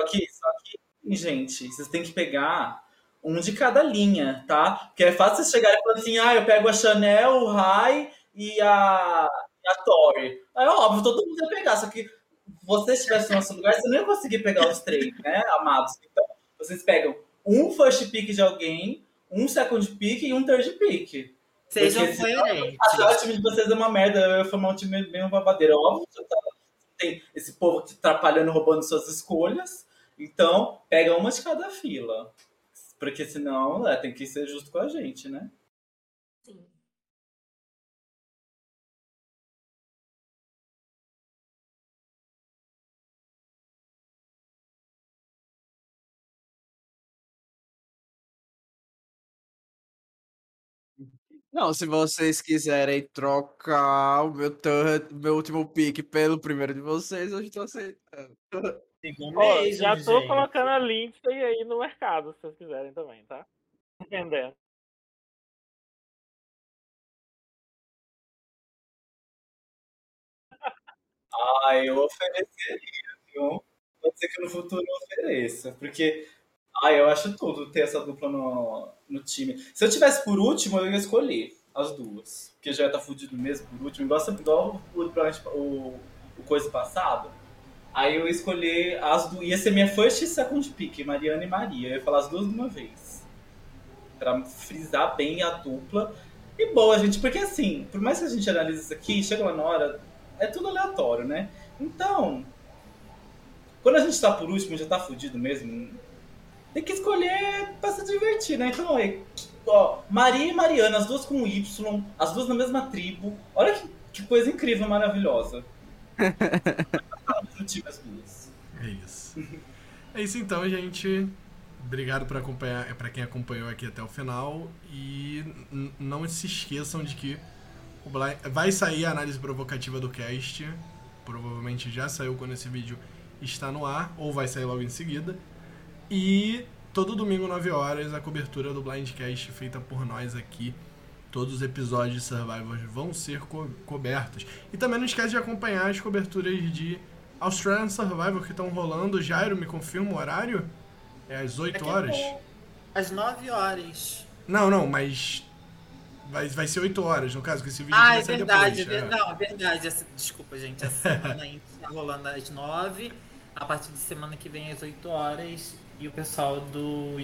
Só que, só que, gente, vocês têm que pegar um de cada linha, tá? Porque é fácil vocês chegarem e falar assim, ah, eu pego a Chanel, o Rai e a, a Tori. É óbvio, todo mundo ia pegar, só que vocês estivessem no nosso lugar, você não ia conseguir pegar os três, (laughs) né, amados? Então, vocês pegam um first pick de alguém, um second pick e um third pick. Sejam coerentes. Achar o time de vocês é uma merda, eu ia formar um time bem uma babadeira. Óbvio que tá- tem esse povo te atrapalhando, roubando suas escolhas. Então, pega uma de cada fila. Porque senão é, tem que ser justo com a gente, né? Sim. Não, se vocês quiserem trocar o meu, third, meu último pick pelo primeiro de vocês, eu estou aceitando. (laughs) Segundo oh, já tô gente. colocando a Lindsay aí no mercado, se vocês quiserem também, tá? Entendendo. Ah, eu ofereceria, viu? Pode ser que no futuro eu ofereça, porque ah, eu acho tudo ter essa dupla no, no time. Se eu tivesse por último, eu ia escolher as duas. Porque já ia estar fudido mesmo por último. Igual, igual o, o, o coisa passada? Aí eu escolhi as duas. Ia ser minha first e second pick, Mariana e Maria. Eu ia falar as duas de uma vez. Pra frisar bem a dupla. E boa, gente, porque assim, por mais que a gente analise isso aqui, chega lá na hora, é tudo aleatório, né? Então, quando a gente tá por último, já tá fudido mesmo, tem que escolher pra se divertir, né? Então, ó, Maria e Mariana, as duas com Y, as duas na mesma tribo. Olha que, que coisa incrível, maravilhosa. (laughs) é isso. (laughs) É isso então, gente. Obrigado por acompanhar, para quem acompanhou aqui até o final e não se esqueçam de que vai sair a análise provocativa do cast. Provavelmente já saiu quando esse vídeo está no ar ou vai sair logo em seguida. E todo domingo, 9 horas, a cobertura do Blindcast feita por nós aqui. Todos os episódios de Survivor vão ser co cobertos. E também não esquece de acompanhar as coberturas de Australian Survivor que estão rolando. Jairo, me confirma o horário? É às 8 horas? Às 9 horas. Não, não, mas Vai, vai ser 8 horas, no caso, que esse vídeo ah, vai é verdade, depois. É. Não, é verdade. Essa, desculpa, gente. Essa semana aí tá rolando às 9. A partir de semana que vem às 8 horas e o pessoal do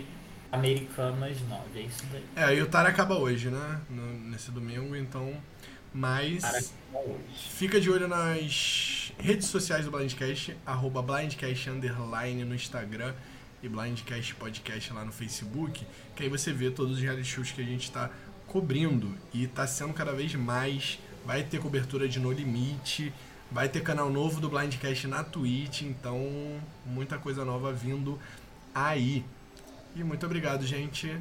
Americanas 9, é isso daí. É, e o Tara acaba hoje, né? No, nesse domingo, então. Mas. Fica de olho nas redes sociais do Blindcast, arroba Blindcast Underline no Instagram e Blindcast Podcast lá no Facebook, que aí você vê todos os reality shows que a gente está cobrindo e está sendo cada vez mais. Vai ter cobertura de No Limite, vai ter canal novo do Blindcast na Twitch, então muita coisa nova vindo aí. E muito obrigado, gente.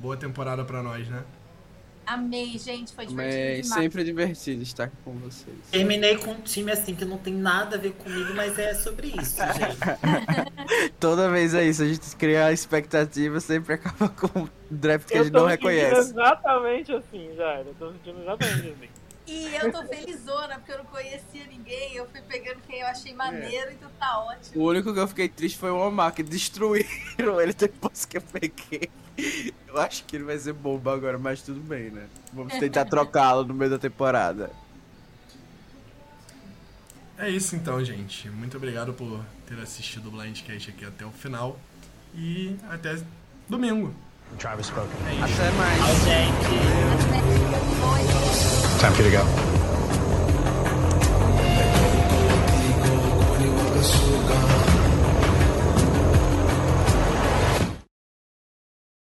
Boa temporada para nós, né? Amei, gente. Foi divertido. Amei. Demais. Sempre divertido estar com vocês. Terminei com um time assim que não tem nada a ver comigo, mas é sobre isso, gente. (laughs) Toda vez é isso. A gente cria a expectativa, sempre acaba com um draft que eu a gente não reconhece. Exatamente assim, já. Eu tô sentindo exatamente assim. E eu tô felizona, porque eu não conhecia ninguém. Eu fui pegando quem eu achei maneiro, é. então tá ótimo. O único que eu fiquei triste foi o Omar, que destruíram ele depois que eu peguei. Eu acho que ele vai ser bomba agora, mas tudo bem, né? Vamos tentar trocá-lo no meio da temporada. É isso então, gente. Muito obrigado por ter assistido o Blindcast aqui até o final. E até domingo. Travis spoken. É até mais. Tchau, gente. Time for you to go.